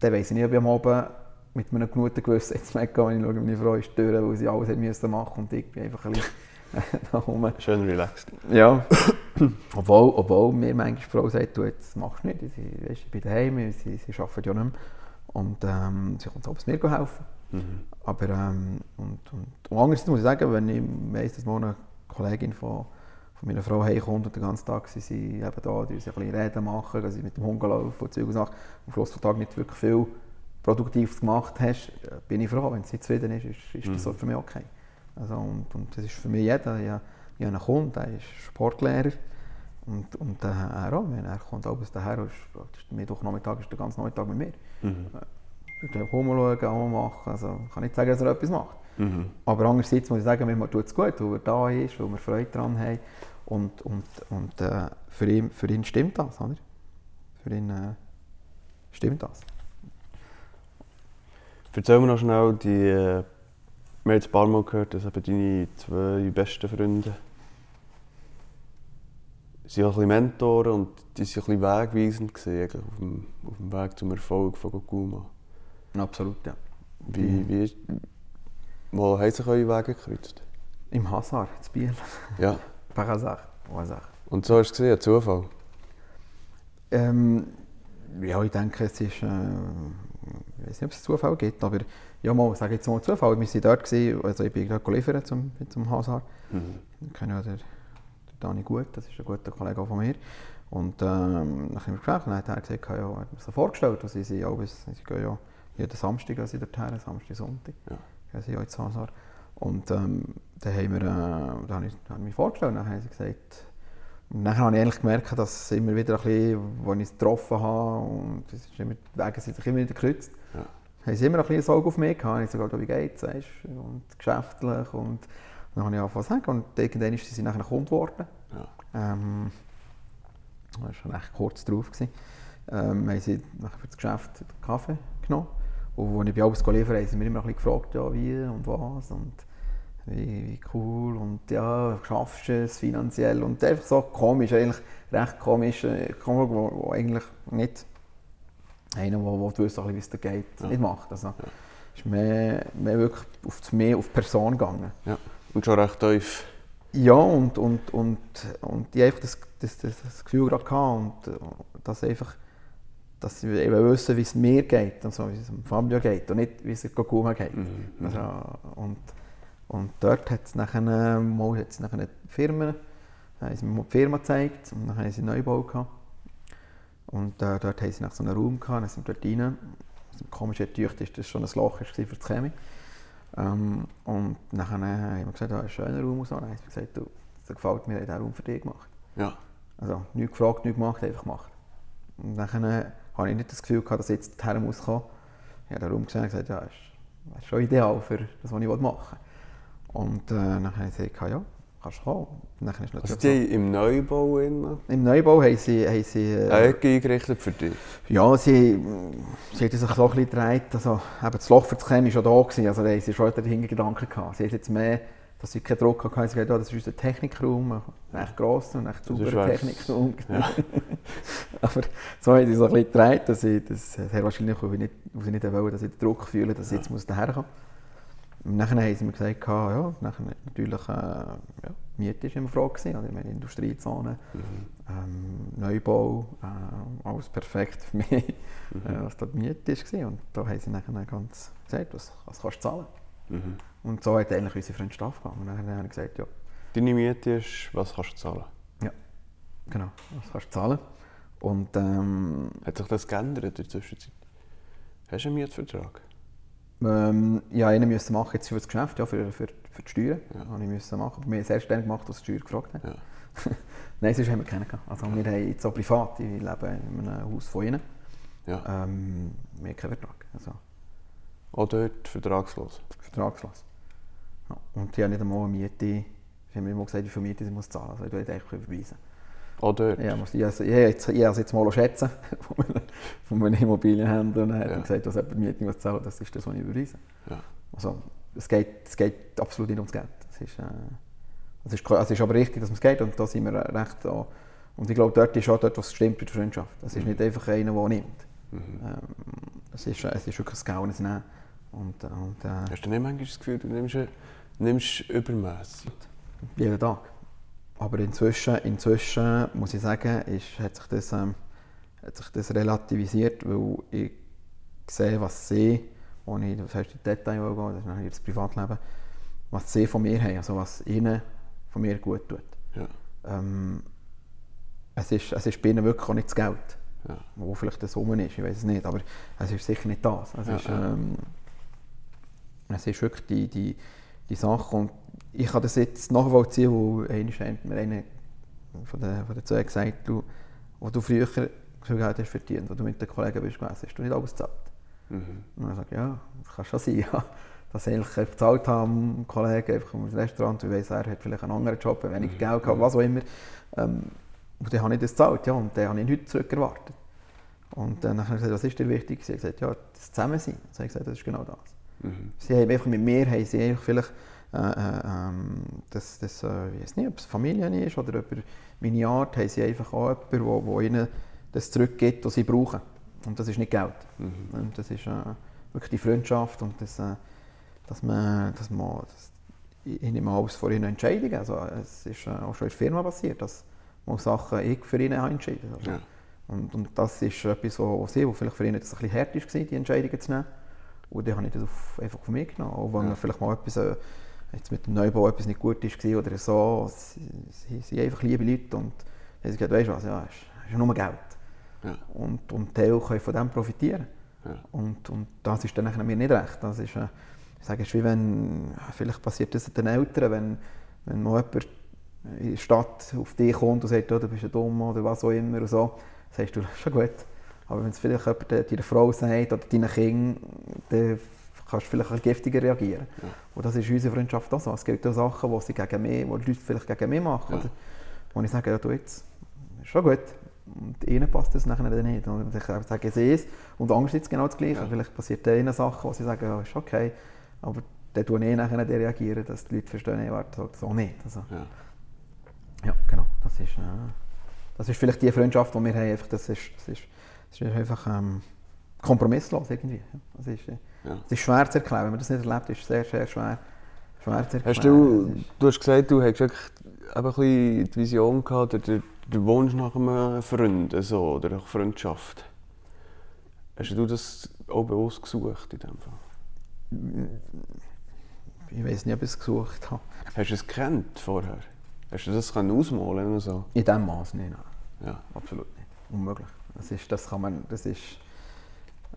dann weiss ich nicht, ob ich am Abend mit einem guten Gewissen ins Bett gehe, wenn ich schaue, meine Frau ist durch, weil sie alles hat müssen machen und ich bin einfach ein bisschen *laughs* da rum. Schön relaxed. Ja, *coughs* obwohl, obwohl mir manchmal die Frau sagt, du, jetzt machst du nicht, sie, weißt, ich bin daheim, sie, sie arbeitet ja nicht mehr. Und ähm, sie kommt abends mir helfen. Mhm. Aber ähm, und, und, und andererseits muss ich sagen, wenn ich weiss, dass mal eine Kollegin von, von meiner Frau heimkommt und den ganzen Tag sind sie eben da, die sie ein bisschen Reden machen, gehen sie mit dem Hund laufen und Zeug und Sachen, am Schluss des Tages nicht wirklich viel Produktives gemacht hast, äh, bin ich froh, wenn sie zufrieden ist, ist, ist das Mhm. so für mich okay. Also, und, und das ist für mich jeder, ich, ich habe einen Kunden, der ist Sportlehrer und, und äh, er auch, wenn er kommt abends daher, ist, ist Mittwochnachmittag ist der ganze Nachmittag mit mir. Mhm. Ich kann rumschauen, auch machen, also ich kann nicht sagen, dass er etwas macht. Mhm. Aber andererseits muss ich sagen, mir tut es gut, weil er da ist, weil wir Freude daran haben. Und, und, und äh, für, ihn, für ihn stimmt das, oder? Für ihn äh, stimmt das. Erzähl mir noch schnell, die, äh, wir haben jetzt ein paar Mal gehört, dass eben deine zwei besten Freunde sind auch ein bisschen Mentoren und die waren ein bisschen wegweisend gewesen, auf, dem, auf dem Weg zum Erfolg von Gokuma. Absolut, ja. Wie, wie ist, wo haben sich eure Wege gekreuzt? Im Hasar, in Biel. Ja, *laughs* Par hasard. Au hasard. und so hast du es gesehen, Zufall. Ähm, ja, ich denke, es ist. Äh, ich weiß nicht, ob es Zufall gibt, aber ja, mal, ich sage jetzt mal Zufall. Wir waren dort, gewesen, also ich bin dort liefern zum, zum Hasar. Mhm. Ich kenne ja den, den Dani gut, das ist ein guter Kollege auch von mir. Und ähm, nach dem Gespräch dann hat er gesagt, ja, er hat mir so vorgestellt, dass sie, sie, auch, bis- sie gehen ja jeden Samstag sie dorthin, Samstag, Sonntag. Ja. Gehen sie ja ins Hasar. Und ähm, dann haben wir, äh, habe ich, habe ich mich vorgestellt, dann haben sie gesagt, und dann habe ich eigentlich gemerkt, dass es immer wieder ein bisschen, als ich sie getroffen habe, und es ist immer, die Wege sind sich immer wieder gekreuzt, Ja. haben sie immer ein bisschen Auge auf mich gehabt. Ich sogar, wie geht's, weißt, und geschäftlich und dann habe ich angefangen zu sagen und irgendwann ist sie nachher Kunde geworden. Ja. Ähm, das war schon recht kurz drauf. Gewesen. Ähm, haben sie nachher für das Geschäft Kaffee genommen. Und als ich bei alles liefern haben sie mir immer ein bisschen gefragt, ja, wie und was und wie, wie cool und ja, schaffst du es finanziell und einfach so komisch, eigentlich recht komisch, äh, komisch wo, wo eigentlich nicht einer, der, der wusste, wie es da geht, Ja. nicht macht. Also, ist mehr, mehr wirklich auf, mehr auf die Person gegangen. ja. Und schon recht tief. Ja, und, und, und, und ich einfach das, das, das, das Gefühl gerade hatte, und, äh, dass einfach, dass sie eben wissen, wie es mir geht, und so, wie es Fabio geht, und nicht, wie es Gokuma geht. Mhm. Also, und, und dort hat es nachher, mal hat's nachher eine Firma, haben sie mir die Firma gezeigt, und dann haben sie einen Neubau gehabt. Und äh, dort haben sie nach so einen Raum gehabt, dann sind wir dort rein. Also, komisch ist, das schon ein Loch war für die Chemie. Ähm, und nachher äh, haben wir gesagt, ja, ein schöner Raum und so. Dann haben sie gesagt, du, das gefällt mir, ich habe Raum für dich gemacht. Ja. Also nichts gefragt, nichts gemacht, einfach gemacht. Und dann äh, habe ich nicht das Gefühl gehabt, dass ich jetzt her muss kommen. Ich habe den Raum gesehen und gesagt, ja, das ist, das ist schon ideal für das, was ich machen will. Und äh, dann habe ich gesagt, ja, kannst kommen. Dann ist Also die im Neubau innen. Im Neubau haben sie, haben sie äh, Ecke eingerichtet für dich. ja, sie, sie hat sich so ein bisschen gedreht. Also, eben das Loch für das Chemie war schon da. Gewesen, also, da haben sie schon den Hintergedanken gehabt. Sie hat jetzt mehr, dass sie keinen Druck hatte. Sie hat gesagt, ja, das ist unser Technikraum, ein recht grosser und recht sauberer. Technikraum. Ja. *laughs* Aber so haben sie so ein bisschen gedreht, dass ich das sehr wahrscheinlich, ich nicht, sie nicht wollen, dass ich den Druck fühle, dass ich jetzt muss daher kommen Und nachher haben sie mir gesagt, ja, nachher natürlich, äh, ja, Miete war immer Frage, gewesen? Ich meine, Industriezone, ähm, Neubau, äh, alles perfekt für mich, äh, was da die Miete war. Und da haben sie nachher ganz gesagt, was, was kannst du zahlen? Mhm. Und so hat eigentlich unsere Freundschaft angefangen. Und dann habe ich gesagt, ja, Deine Miete ist, was kannst du zahlen? genau, was kannst du zahlen? Und ähm, Hat sich das geändert in der Zwischenzeit? Hast du einen Mietvertrag? Ähm, ja, einen müssen machen jetzt für das Geschäft, ja, für, für, für die Steuern. Ja. Habe ich müssen machen. Wir haben es erst dann gemacht, als die Steuer gefragt haben. Ja. *laughs* Nein, sonst haben wir keinen gehabt. Also wir haben jetzt auch privat, ich lebe in einem Haus von ihnen. Ja. Ähm, wir haben keinen Vertrag, also Auch dort vertragslos. vertragslos. Ja. Und die haben nicht einmal eine Miete, sie haben mir immer gesagt, wie viel Miete sie muss zahlen muss. Also ich würde eigentlich überweisen. Auch dort. Ja, ich, also, habe jetzt, ich habe es jetzt mal schätzen *laughs* von einem, von einem Immobilienhändler und dann hat Ja. er gesagt, was jemand Miete muss zahlen das ist das, was ich überweise. Ja. Also, es geht, es geht absolut nicht ums Geld. Es ist, äh, es ist, es ist aber richtig, dass es geht und da sind wir recht da. Und ich glaube, dort ist auch dort, was stimmt bei der Freundschaft. Es ist Mhm. nicht einfach einer, der nimmt. Mhm. Ähm, es, ist, es ist wirklich ein Gaunen Nehmen. Und, äh, und äh, Hast du nicht manchmal das Gefühl, du nimmst, nimmst übermässig? jeden Tag. Aber inzwischen, inzwischen muss ich sagen, ist, hat, sich das, ähm, hat sich das relativisiert, weil ich sehe, was sie, ohne das heißt in Detail gehen, das ist nachher das Privatleben, was sie von mir haben, also was ihnen von mir gut tut. Ja. Ähm, es, ist, es ist bei ihnen wirklich auch nicht das Geld, Ja. wo vielleicht das rum ist, ich weiß es nicht, aber es ist sicher nicht das. Es, Ja, ist, ähm, es ist wirklich die, die, die Sache und ich kann das jetzt nachvollziehen, wo einer hat mir einer von den, von den zwei gesagt, du, wo du früher viel Geld hast verdient, wo du mit den Kollegen bist gewesen, hast du nicht alles gezahlt. Mhm. Und dann sage ich, ja, das kann schon sein, *laughs* ja. Dass ich eigentlich bezahlt habe, ein Kollege einfach im Restaurant, ich weiss, er hat vielleicht einen anderen Job, weniger Geld gehabt, was auch immer. Ähm, und dann habe ich das gezahlt, ja, und dann habe ich nichts zurück erwartet. Und dann habe ich gesagt, was ist dir wichtig? Sie hat gesagt, ja, das Zusammensein. Dann habe ich gesagt, das ist genau das. Mhm. Sie haben einfach mit mir haben sie einfach vielleicht äh, äh, ähm, das, äh, ich weiß nicht, ob es Familie ist oder über meine Art, haben sie einfach auch jemanden, wo, wo ihnen das zurückgibt, was sie brauchen. Und das ist nicht Geld. Mhm. Das ist äh, wirklich die Freundschaft und das, dass man, dass man das, ich nehme alles vor ihren Entscheidungen. Also, es ist auch schon in der Firma passiert, dass man Sachen ich für ihn entschieden also, Ja. und, und das ist etwas, wo, wo sie, wo vielleicht für ihn jetzt ein bisschen hart war, die Entscheidungen zu nehmen. Und dann habe ich das auf, einfach auf mich genommen. Auch wenn Ja. vielleicht mal etwas, jetzt mit dem Neubau etwas nicht gut war oder so. Sie, sind einfach liebe Leute und haben gesagt, weißt du was, ja, es ist, ist ja nur Geld. Ja. Und, und Teil können von dem profitieren. Ja. Und, und das ist dann mir nicht recht. Das ist, äh, ich sage, es ist wie wenn, vielleicht passiert das den Eltern, wenn, wenn mal jemand in der Stadt auf dich kommt und sagt, oh, du bist ja dumm oder was auch immer und so, sagst du, das *laughs* ist schon gut. Aber wenn es vielleicht jemand de- deiner Frau sagt oder deinen Kindern, dann kannst du vielleicht ein giftiger reagieren. Ja. Und das ist in unserer Freundschaft auch so. Es gibt auch Sachen, die, sie gegen mich, die die Leute vielleicht gegen mich machen. Ja. Oder, wo ich sage, ja, du jetzt, ist schon gut. Und ihnen passt das nachher dann nicht. Und ich sage, ich sehe es. Und andererseits genau das Gleiche. Ja. Vielleicht passiert ihnen Sachen, wo sie sagen, ja, ist okay. Aber dann tue ich nachher dann reagieren, dass die Leute verstehen, ich warte so nicht. Also, Ja. ja, genau. Das ist, äh, das ist vielleicht die Freundschaft, die wir haben. Einfach, das, ist, das, ist, das ist einfach ähm, kompromisslos irgendwie. Das ist, äh, Ja. es ist schwer zu erklären. Wenn man das nicht erlebt, ist es sehr, sehr schwer, schwer zu erklären. Hast du, du hast gesagt, du hast wirklich eben ein bisschen die Vision gehabt, oder den Wunsch nach einem Freund so, oder nach Freundschaft. Hast du das auch bewusst gesucht in dem Fall? Ich weiß nicht, ob ich es gesucht habe. Hast du es gekannt vorher? Hast du das können ausmalen oder so? In diesem Maß nicht. Nein. Ja. Absolut nicht. Unmöglich. Das ist, das kann man, das ist,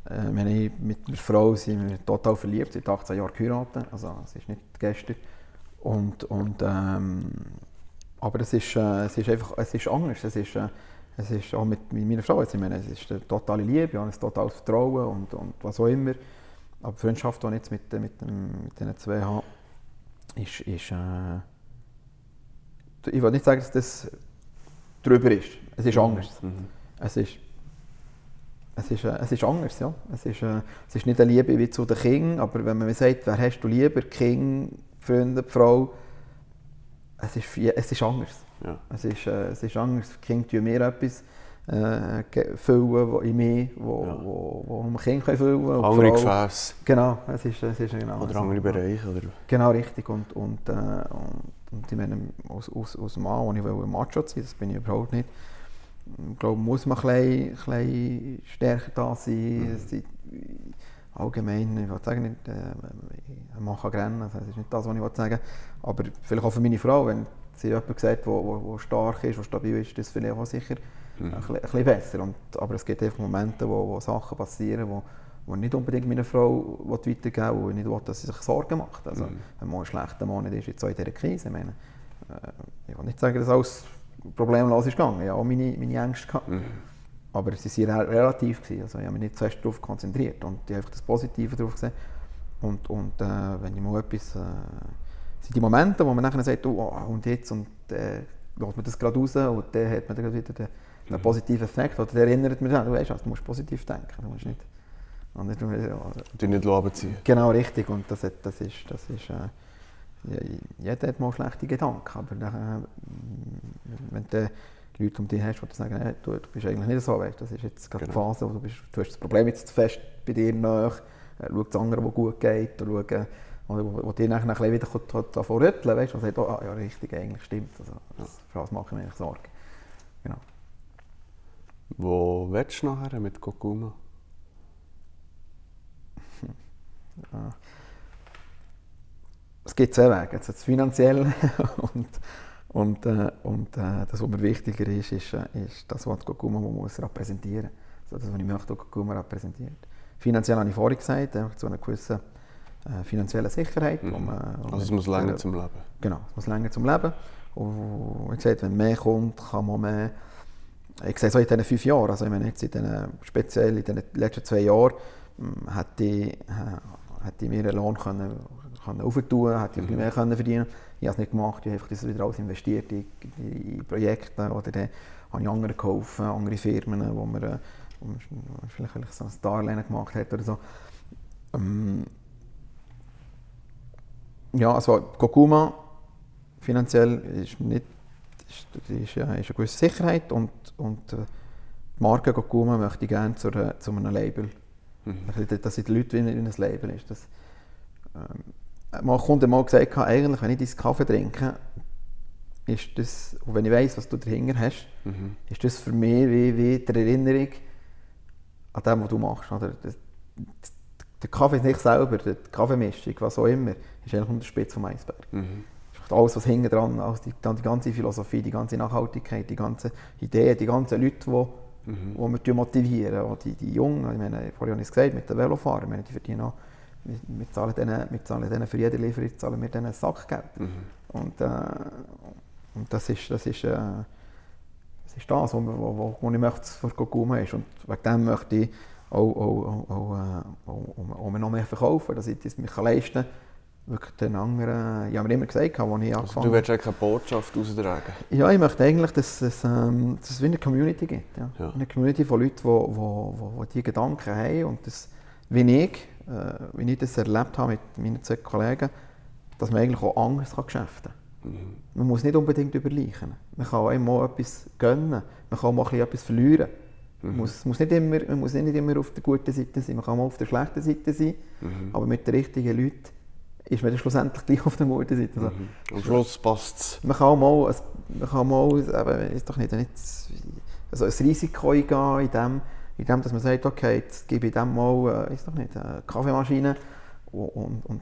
äh, wenn ich mit einer Frau sind wir total verliebt, seit 18 Jahren geheiratet, also es ist nicht gestern. Und, und, ähm, aber es ist, äh, es ist einfach, es ist anders. Es ist, äh, es ist auch mit, mit meiner Frau, jetzt, ich meine, es ist eine totale Liebe, ich habe ein totales Vertrauen und, und was auch immer. Aber die Freundschaft, die ich jetzt mit, mit, dem, mit diesen zwei habe, ist, ist äh, ich will nicht sagen, dass das drüber ist. Es ist anders. Mhm. Es ist, es ist, äh, es ist anders, ja. Es ist, äh, es ist nicht eine Liebe wie zu den Kindern, aber wenn man mir sagt, wer hast du lieber, Kind, Freunde, Frau, es ist, es ist anders. Ja. Es ist, äh, es ist anders. Die Kinder tun mir etwas äh, füllen wo in mir, wo, Ja. wo, wo Kinder können füllen können. Andere Gefäße Genau, es ist, es ist genau oder andere Bereiche. Oder? Genau, richtig. Und, und, äh, und, und ich meine, aus, aus, aus Mann, wo ich will, Macho sein das bin ich überhaupt nicht. Ich glaube, muss man ein bisschen, stärker da sein. Sind allgemein, ich will sagen, nicht, äh, Mann kann rennen, also das ist nicht das, was ich will sagen Aber vielleicht auch für meine Frau, wenn sie jemand sagt, der stark ist, der stabil ist, das vielleicht auch sicher ein, bisschen, ein bisschen besser. Und, aber es gibt einfach Momente, wo, wo Sachen passieren, wo, wo ich nicht unbedingt meiner Frau will weitergeben will, wo ich nicht will, dass sie sich Sorgen macht. Also, Mhm. Wenn man einen schlechten Monat ist, jetzt auch in dieser Krise, ich meine, äh, ich will nicht sagen, dass alles problemlos ist gegangen. Ich hatte auch meine, meine Ängste. Gehabt. Mhm. Aber sie waren re- relativ. Gewesen. Also ich habe mich nicht zuerst darauf konzentriert und ich habe einfach das Positive darauf gesehen. Und, und äh, wenn ich mal etwas... Äh, es sind die Momente, wo man nachher sagt, oh, und jetzt, und äh, lässt man das gerade raus und dann hat man dann wieder den, den Mhm. positiven Effekt. Oder der erinnert mich, du weißt, du musst positiv denken. Du musst nicht... Und nicht ja, Die nicht runterziehen. Genau, richtig. Und das, das ist, das ist äh, jeder hat mal schlechte Gedanken, aber dann, äh, wenn du Leute um dich hast, die sagen, hey, du, du bist eigentlich nicht so, weißt, das ist jetzt gerade Genau. die Phase, wo du, bist, du hast das Problem jetzt zu fest bei dir nach, äh, schau das andere, was gut geht, und schau, Oder wo, wo dir nachher ein bisschen wieder davon rütteln weißt, und sagt, oh, ah, ja, richtig, eigentlich stimmt. Also, das, für das mache ich mir eigentlich Sorgen. Genau. Wo willst du nachher mit Kokuma? Ja. Es gibt zwei Wege. Jetzt das Finanzielle *laughs* und, und, äh, und äh, das, was mir wichtiger ist, ist, äh, ist das, was Kokuma muss repräsentieren muss. Also das, was ich möchte, Kokuma repräsentiert. Finanziell habe ich vorhin gesagt, zu einer gewissen äh, finanzielle Sicherheit. Mhm. Man, wo also es muss länger zum Leben. Genau, es muss länger zum Leben. Und wie gesagt, wenn mehr kommt, kann man mehr... Ich sehe es auch in diesen fünf Jahren, also ich meine jetzt in den, speziell in den letzten zwei Jahren, hätte ich, hätte ich mir einen Lohn können, können aufentun, hätte ich mhm. mehr können verdienen Ich habe es nicht gemacht, ich habe das wieder alles investiert in, in Projekte oder dann habe ich andere geholfen, andere Firmen, wo man, wo man vielleicht so ein Darlehen gemacht hat oder so. Ähm, ja, also Kokuma finanziell ist nicht ist, ist, ist eine gewisse Sicherheit und, und äh, die Marke Kokuma möchte ich gerne zu, zu einem Label. Mhm. Dass die Leute wie ein Label ist. Das, ähm, mal Kunde mal gesagt, eigentlich, wenn ich deinen Kaffee trinke, ist das, und wenn ich weiss, was du dahinter hast, mhm. ist das für mich wie, wie die Erinnerung an das, was du machst. Oder? Das, der Kaffee nicht selber, die Kaffeemischung, was auch immer, ist eigentlich nur der Spitze vom Eisberg. Mhm. Alles, was hinten dran, also die, die, ganze Philosophie, die ganze Nachhaltigkeit, die ganzen Ideen, die ganzen Leute, die, mhm. wir motivieren, auch die, die Jungen, ich meine, vorhin habe ich es gesagt, mit den Velofahrern, meine, die verdienen auch, wir, wir, zahlen denen, wir zahlen denen für jede Lieferung zahlen wir denen Sackgeld. Mhm. Und, äh, und das ist das, ist, äh, das, ist das, was, was, was ich möchte für Kokuma ist. Und wegen dem möchte ich auch, auch, auch, auch, äh, auch, noch mehr verkaufen, dass ich das mich leisten kann. Wirklich den anderen, ich habe mir immer gesagt, als ich also Du willst eigentlich eine Botschaft austragen? Ja, ich möchte eigentlich, dass, dass, ähm, dass es wie eine Community gibt. Ja. ja. Eine Community von Leuten, die, die, die, die diese Gedanken haben und das, wie ich, wie ich das erlebt habe mit meinen zwei Kollegen, dass man eigentlich auch anders kann geschäften kann. Mhm. Man muss nicht unbedingt überleichen. Man kann auch einmal etwas gönnen, man kann auch mal etwas verlieren. Mhm. Muss, muss nicht immer, man muss nicht immer auf der guten Seite sein, man kann auch auf der schlechten Seite sein, mhm. aber mit den richtigen Leuten ist man dann schlussendlich *laughs* gleich auf der guten Seite. Also, mhm. Am Schluss passt es. Man kann auch mal, man kann mal eben, ist doch nicht, nicht also ein Risiko eingehen, in dem, in dem, dass man sagt, okay, jetzt gebe ich dem mal, äh, ist doch nicht, eine Kaffeemaschine und, und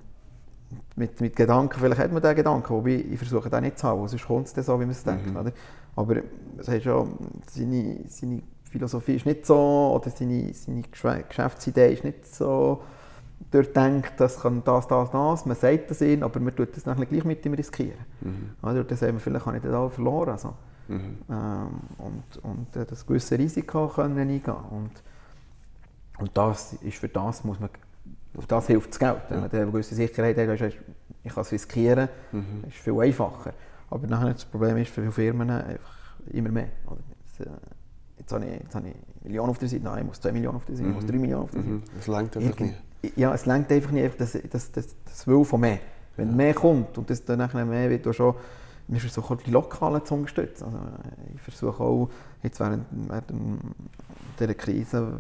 mit, mit Gedanken, vielleicht hat man diesen Gedanken, wobei ich versuche den nicht zu haben, sonst kommt es dann so, wie man es denkt. Mhm. Oder? Aber es hat schon, seine, seine Philosophie ist nicht so, oder seine, seine Geschäftsidee ist nicht so durchdenkt, das kann das, das, das. Man sagt das ihnen, aber man tut das nachher gleich mit ihm riskieren. Mhm. Also, das haben wir vielleicht habe ich das auch verloren. Also. Mhm. Ähm, und, und äh, das gewisse Risiko können eingehen. Und, und das ist für das muss man, auf das hilft das Geld. Wenn man eine gewisse Sicherheit hat, ist, ich kann es riskieren, mhm. ist viel einfacher. Aber nachher das Problem ist für viele Firmen einfach immer mehr. Jetzt, äh, jetzt habe ich, jetzt habe ich Millionen auf der Seite, nein, ich muss 2 Millionen auf der Seite, ich muss 3 mhm. Millionen auf der Seite. Mhm. Das längt einfach nicht. Ja, es längt einfach nicht, das, das, das, das Will von mehr. Wenn ja. mehr kommt und das dann nachher mehr wird, schon, wir versuchen auch die Lokalen zu unterstützen. Also ich versuche auch, jetzt während, während dieser Krise,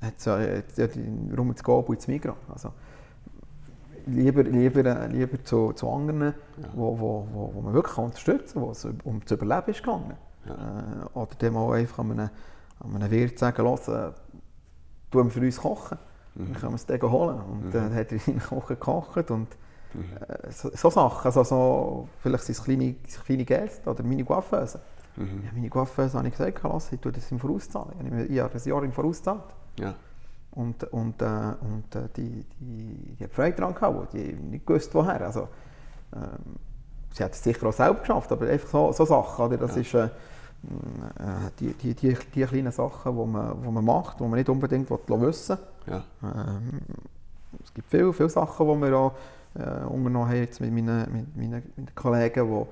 hat es ja, ja rum zu gehen und zu Migros. Also, lieber, lieber, lieber zu, zu anderen, ja. wo, wo, wo, wo man wirklich unterstützen kann, wo es um zu überleben ist gegangen. Ja. Äh, oder dem auch einfach an einem, an einem Wirt sagen, los, äh, du für uns kochen. Mhm. Dann können wir es dann holen. Und mhm. dann hat er *laughs* in Kochen gekocht und mhm. äh, so, so, Sachen, also so, vielleicht sind es kleine, kleine Gäste oder meine Coiffeuse. Mhm. Ja, meine Coiffeuse habe ich gesagt, lass, ich tue das im Vorauszahlen. Ich habe das Jahr im Vorauszahlt. Ja. Und, und, äh, und äh, die, die, die hat Freude daran gehabt, die nicht gewusst, woher. Also, ähm, sie hat es sicher auch selbst geschafft, aber einfach so, so Sachen, oder? das ja. ist... Äh, äh, die, die, die, die kleinen Sachen, die man, die man macht, die man nicht unbedingt wissen will. Ja. Ähm, es gibt viele, viele Sachen, die wir auch äh, unternommen haben jetzt mit meinen, mit meinen, mit Kollegen, die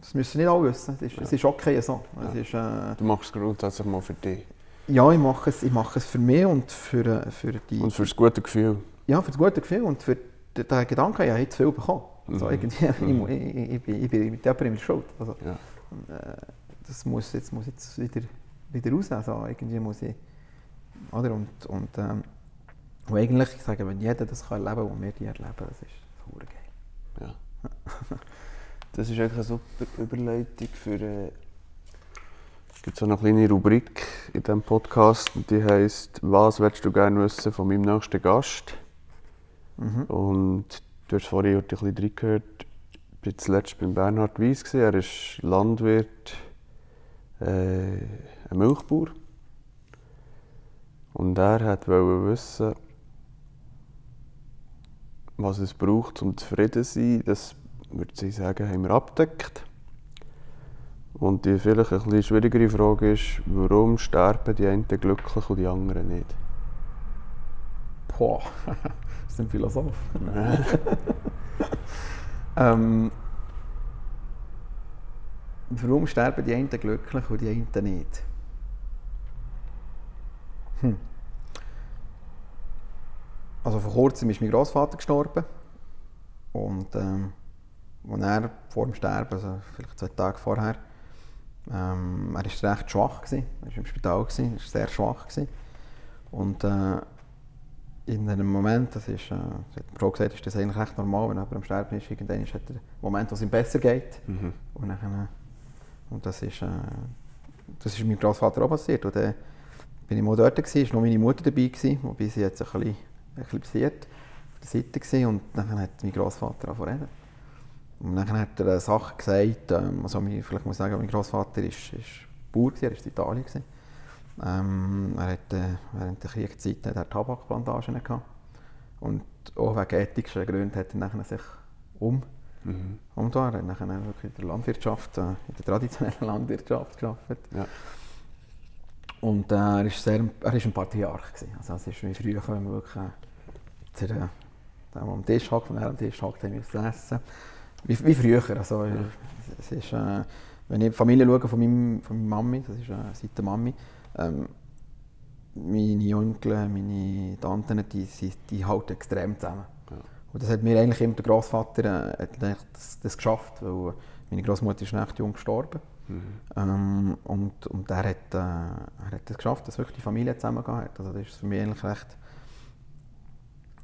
das müssen nicht alle wissen. Es ist, ja. es ist okay so. Ja. Es ist, äh, du machst es grundsätzlich mal für dich? Ja, ich mache es, ich mache es für mich und für, äh, für die... Und für das gute Gefühl? Ja, für das gute Gefühl und für den, den Gedanken, ich habe zu viel bekommen. Also, mhm. irgendwie, *laughs* mhm. ich, ich, ich, ich, bin mit jemandem schuld. Also, ja. äh, das muss jetzt, muss jetzt wieder, wieder raus. Also irgendwie muss ich, oder? Und, und ähm, Und eigentlich, ich sage, wenn jeder das kann erleben kann, was wir die erleben, das ist super geil. Ja. Das ist eigentlich eine super Überleitung für. Äh, es gibt so eine kleine Rubrik in diesem Podcast, die heisst Was willst du gerne wissen von meinem nächsten Gast? Mhm. Und du hast vorhin ein bisschen reingehört, ich war zuletzt beim Bernhard Weiss. Er ist Landwirt, äh, ein Milchbauer. Und er wollte wissen, was es braucht, um zufrieden zu sein. Das würde ich sagen, haben wir abgedeckt. Und die vielleicht ein bisschen schwierigere Frage ist, warum sterben die einen glücklich und die anderen nicht? Boah, *laughs* das ist ein Philosoph. *laughs* ähm, warum sterben die einen glücklich und die einen nicht? Hm. Also vor kurzem ist mein Großvater gestorben und ähm, als er vor dem Sterben, also vielleicht zwei Tage vorher, ähm, er war recht schwach gewesen. Er war im Spital gewesen, er war sehr schwach gewesen. und äh, in einem Moment, das ist, äh, hat Frau gesagt, ist das eigentlich recht normal, wenn jemand am Sterben ist, irgendwann ist der Moment, wo es ihm besser geht. Mhm. Und, dann, äh, und das ist, äh, das ist meinem Großvater auch passiert. Und dann bin ich mal dort gewesen, ist noch meine Mutter dabei gewesen, wobei sie jetzt ein bisschen eklipsiert auf der Seite gewesen. und dann hat mein Großvater angefangen zu reden. Und dann hat er Sachen gesagt, ähm, also mein, vielleicht muss ich sagen, mein Großvater ist, ist Bauer gewesen, er war in Italien gewesen. Ähm, er hatte während der Kriegszeit hat er Tabakplantagen gehabt. Und auch wegen ethischen Gründen hat er nachher sich um Mhm. und da, er hat nachher wirklich in der Landwirtschaft, äh, in der traditionellen Landwirtschaft gearbeitet. Ja. Und äh, er ist sehr, er ist ein Patriarch gewesen. Also es ist wie früher, wenn man wirklich äh, zu der, der, der am Tisch hockt, wenn er am Tisch hockt, haben wir essen. Wie, wie früher. Also, äh, es ist, äh, wenn ich die Familie schaue von, meinem, von meiner Mami, das ist äh, seit der Mami, ähm, meine Onkel, meine Tanten, die, die, die halten extrem zusammen. Ja. Und das hat mir eigentlich immer der Großvater äh, das, das geschafft, weil meine Großmutter ist recht jung gestorben. Mhm. Ähm, und, und er hat, äh, er hat es geschafft, dass wirklich die Familie zusammengegangen hat. Also das ist für mich eigentlich recht,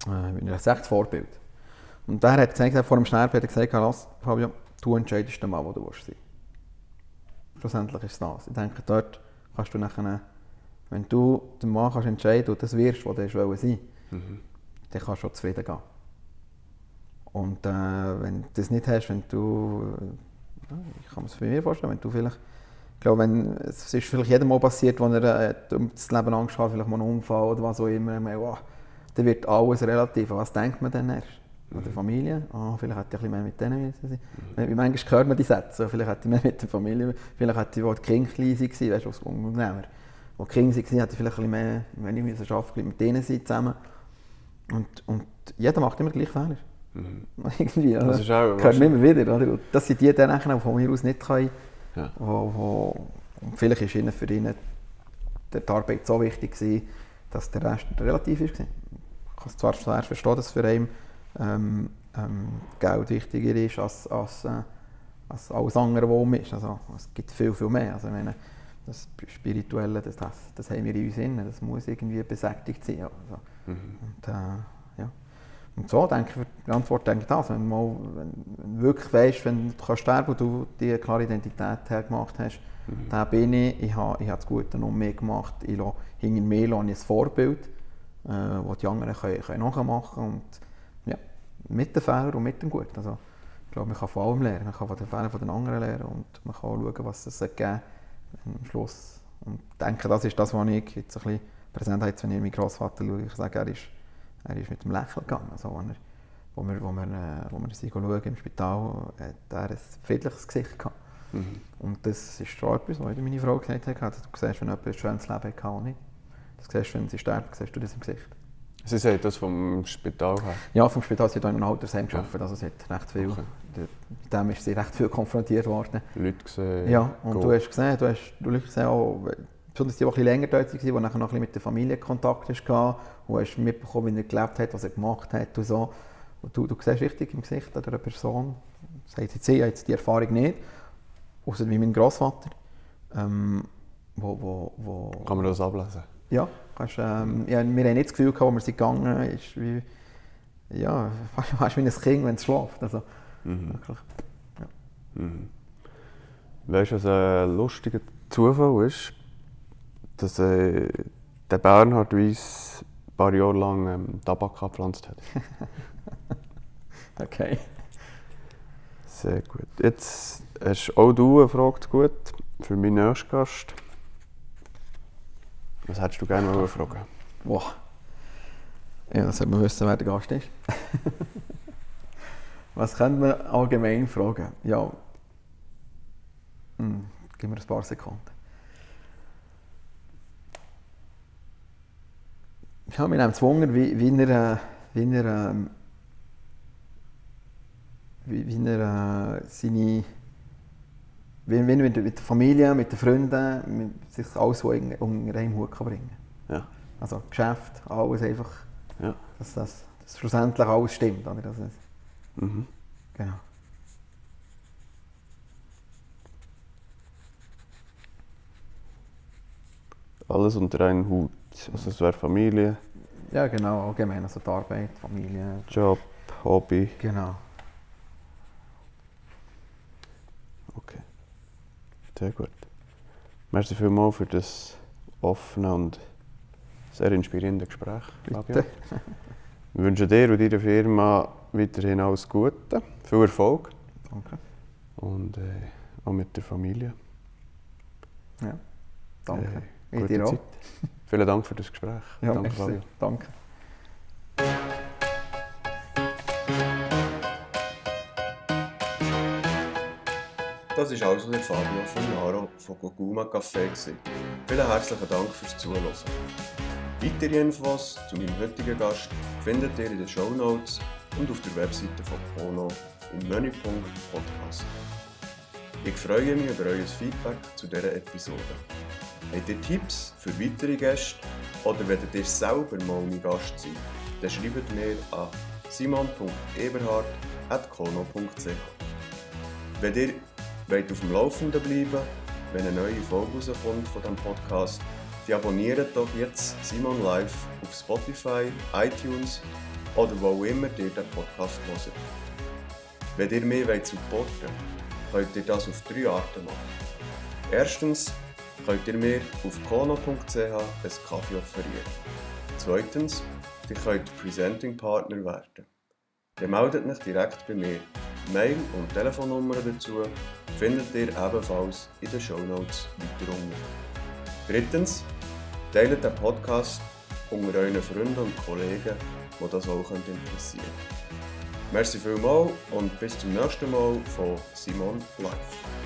äh, ein rechtes Vorbild. Und er hat gesagt, vor dem Sterben hat er gesagt, lass, Fabio, du entscheidest den Mann, wo du willst sein. Schlussendlich ist es das. Ich denke, dort kannst du nachher, wenn du den Mann kannst entscheiden und das wirst, was du sein willst, Mhm. dann kannst du schon zufrieden gehen. Und äh, wenn du das nicht hast, wenn du, ich kann mir das bei mir vorstellen, wenn du vielleicht, ich glaube, wenn, es ist vielleicht jedem mal passiert, wo er äh, um das Leben Angst hat, vielleicht mal einen Unfall oder was auch immer, man, wow, dann wird alles relativ. Was denkt man dann erst? An der Familie? Ah, vielleicht hätte ich ein bisschen mehr mit denen müssen sein. Mhm. Manchmal hört man die Sätze, vielleicht hätte ich mehr mit der Familie, vielleicht hätte ich, wo die Kinder klein waren, weißt du, als Unternehmer, wo die Kinder waren, hätte ich vielleicht ein bisschen mehr, wenn ich arbeiten mit denen sein zusammen. Und, und jeder macht immer gleich Fehler. Mhm. *laughs* Irgendwie, oder? Das ist auch Hört man immer wieder, oder? Das sind die, die von mir aus nicht können. Ja. Wo, wo, vielleicht ist ihnen für ihn die Arbeit so wichtig gewesen, dass der Rest relativ ist. Ich kann es zwar zuerst verstehen, dass für einen ähm, ähm, Geld wichtiger ist als, als, äh, als alles andere, was um ist. Also, es gibt viel, viel mehr. Also, meine, das Spirituelle, das, das, das haben wir in uns drin, das muss irgendwie besättigt sein. Also, Mhm. und, äh. Und so denke ich, die Antwort denke ich das. Wenn du, mal, wenn, du wirklich weißt, wenn du kannst sterben und du die eine klare Identität hergemacht hast, Mhm. da bin ich, ich habe, ich habe das Gute noch mehr gemacht, ich lasse, hinter mir lasse ich ein Vorbild, äh, das die anderen können, können nachmachen können. Und ja, mit den Fehlern und mit dem Guten. Also, ich glaube, man kann von allem lernen. Man kann von den Fehlern von den anderen lernen und man kann auch schauen, was es geben am Schluss. Und ich denke, das ist das, was ich jetzt ein bisschen präsent habe, wenn ich meinen Großvater schaue. Ich sage, er ist, er ist mit dem Lächeln gegangen. Also, wenn er, wo wir, wo wir, äh, wo wir sie schauen im Spital, hat er ein friedliches Gesicht gehabt. Mhm. Und das ist schon etwas, was meine Frau gesagt hat. Also, du siehst, wenn jemand ein schönes Leben hat oder nicht. Das siehst, wenn sie sterben, siehst du das im Gesicht. Sie sagt das vom Spital her. Ja, vom Spital, sie hat auch in einem Altersheim Ja. gearbeitet, also sie hat recht viel, Okay. mit dem ist sie recht viel konfrontiert worden. Leute gesehen. Ja, und gehen. du hast gesehen, du hast du hast gesehen auch, besonders die, die ein bisschen länger dort waren, die nachher noch ein bisschen mit der Familie Kontakt hatte und hast mitbekommen, wie er gelebt hat, was er gemacht hat und so. Und du, du siehst richtig im Gesicht einer Person, sagt jetzt ich jetzt die Erfahrung nicht, außer wie mein Großvater, ähm, wo, wo, wo, Kann man das ablesen? Ja, kannst, ähm, ja, wir haben nicht das Gefühl, gehabt, als wir sind gegangen ist wie, ja, fast, fast wie ein Kind, wenn es schläft. Also, Mhm. wirklich. Mhm. Weißt du, was ein lustiger Zufall ist? Dass äh, der Bernhard Weiss paar Jahre lang ähm, Tabak angepflanzt hat. *laughs* Okay. Sehr gut. Jetzt hast auch du eine Frage gut für meinen nächsten Gast. Was hättest du gerne wollen fragen? Wow. Ja, das sollte man wissen, wer der Gast ist. *laughs* Was könnte man allgemein fragen? Ja. Hm, gib mir ein paar Sekunden. Ja, wir haben Wunder, wie, wie er, wie er, wie, wie er äh, seine, wie, wie mit, mit der Familie, mit den Freunden, mit sich alles so unter einen Hut kann bringen Ja. Also Geschäft, alles einfach, Ja. dass das dass schlussendlich alles stimmt. Oder? Das ist, Mhm. genau. Alles unter einen Hut. Also es wäre Familie, Ja, genau, allgemein, also die Arbeit, Familie, Job, Hobby. genau. Okay. Sehr gut. Merci vielmals für das offene und sehr inspirierende Gespräch. Bitte. *laughs* Wir wünschen dir und deiner Firma weiterhin alles Gute, viel Erfolg Danke. und äh, auch mit der Familie. Ja. Danke. Äh, gute dir auch. Zeit. *laughs* Vielen Dank für das Gespräch. Ja, Danke. Fabio. Danke. Das war also der Fabio von Naro von Goguma Café. Vielen herzlichen Dank fürs Zuhören. Weitere Infos zu meinem heutigen Gast findet ihr in den Show Notes und auf der Webseite von Pono im Menüpunkt Podcast. Ich freue mich über euer Feedback zu dieser Episode. Habt ihr Tipps für weitere Gäste oder wollt ihr selber mal mein Gast sein, dann schreibt mir an simon.eberhard.kono.ch Wenn ihr wollt auf dem Laufenden bleiben wenn eine neue Folge rauskommt von diesem Podcast, dann abonniert doch jetzt Simon Live auf Spotify, iTunes oder wo auch immer ihr den Podcast hört. Wenn ihr wollt supporten wollt, könnt ihr das auf drei Arten machen. Erstens könnt ihr mir auf kono.ch einen Kaffee offerieren. Zweitens, ihr könnt Presenting Partner werden. Dann meldet euch direkt bei mir. Mail und Telefonnummer dazu findet ihr ebenfalls in den Shownotes weiter unten. Drittens, teilt den Podcast unter euren Freunden und Kollegen, die das auch interessieren. Merci vielmals und bis zum nächsten Mal von Simon Live.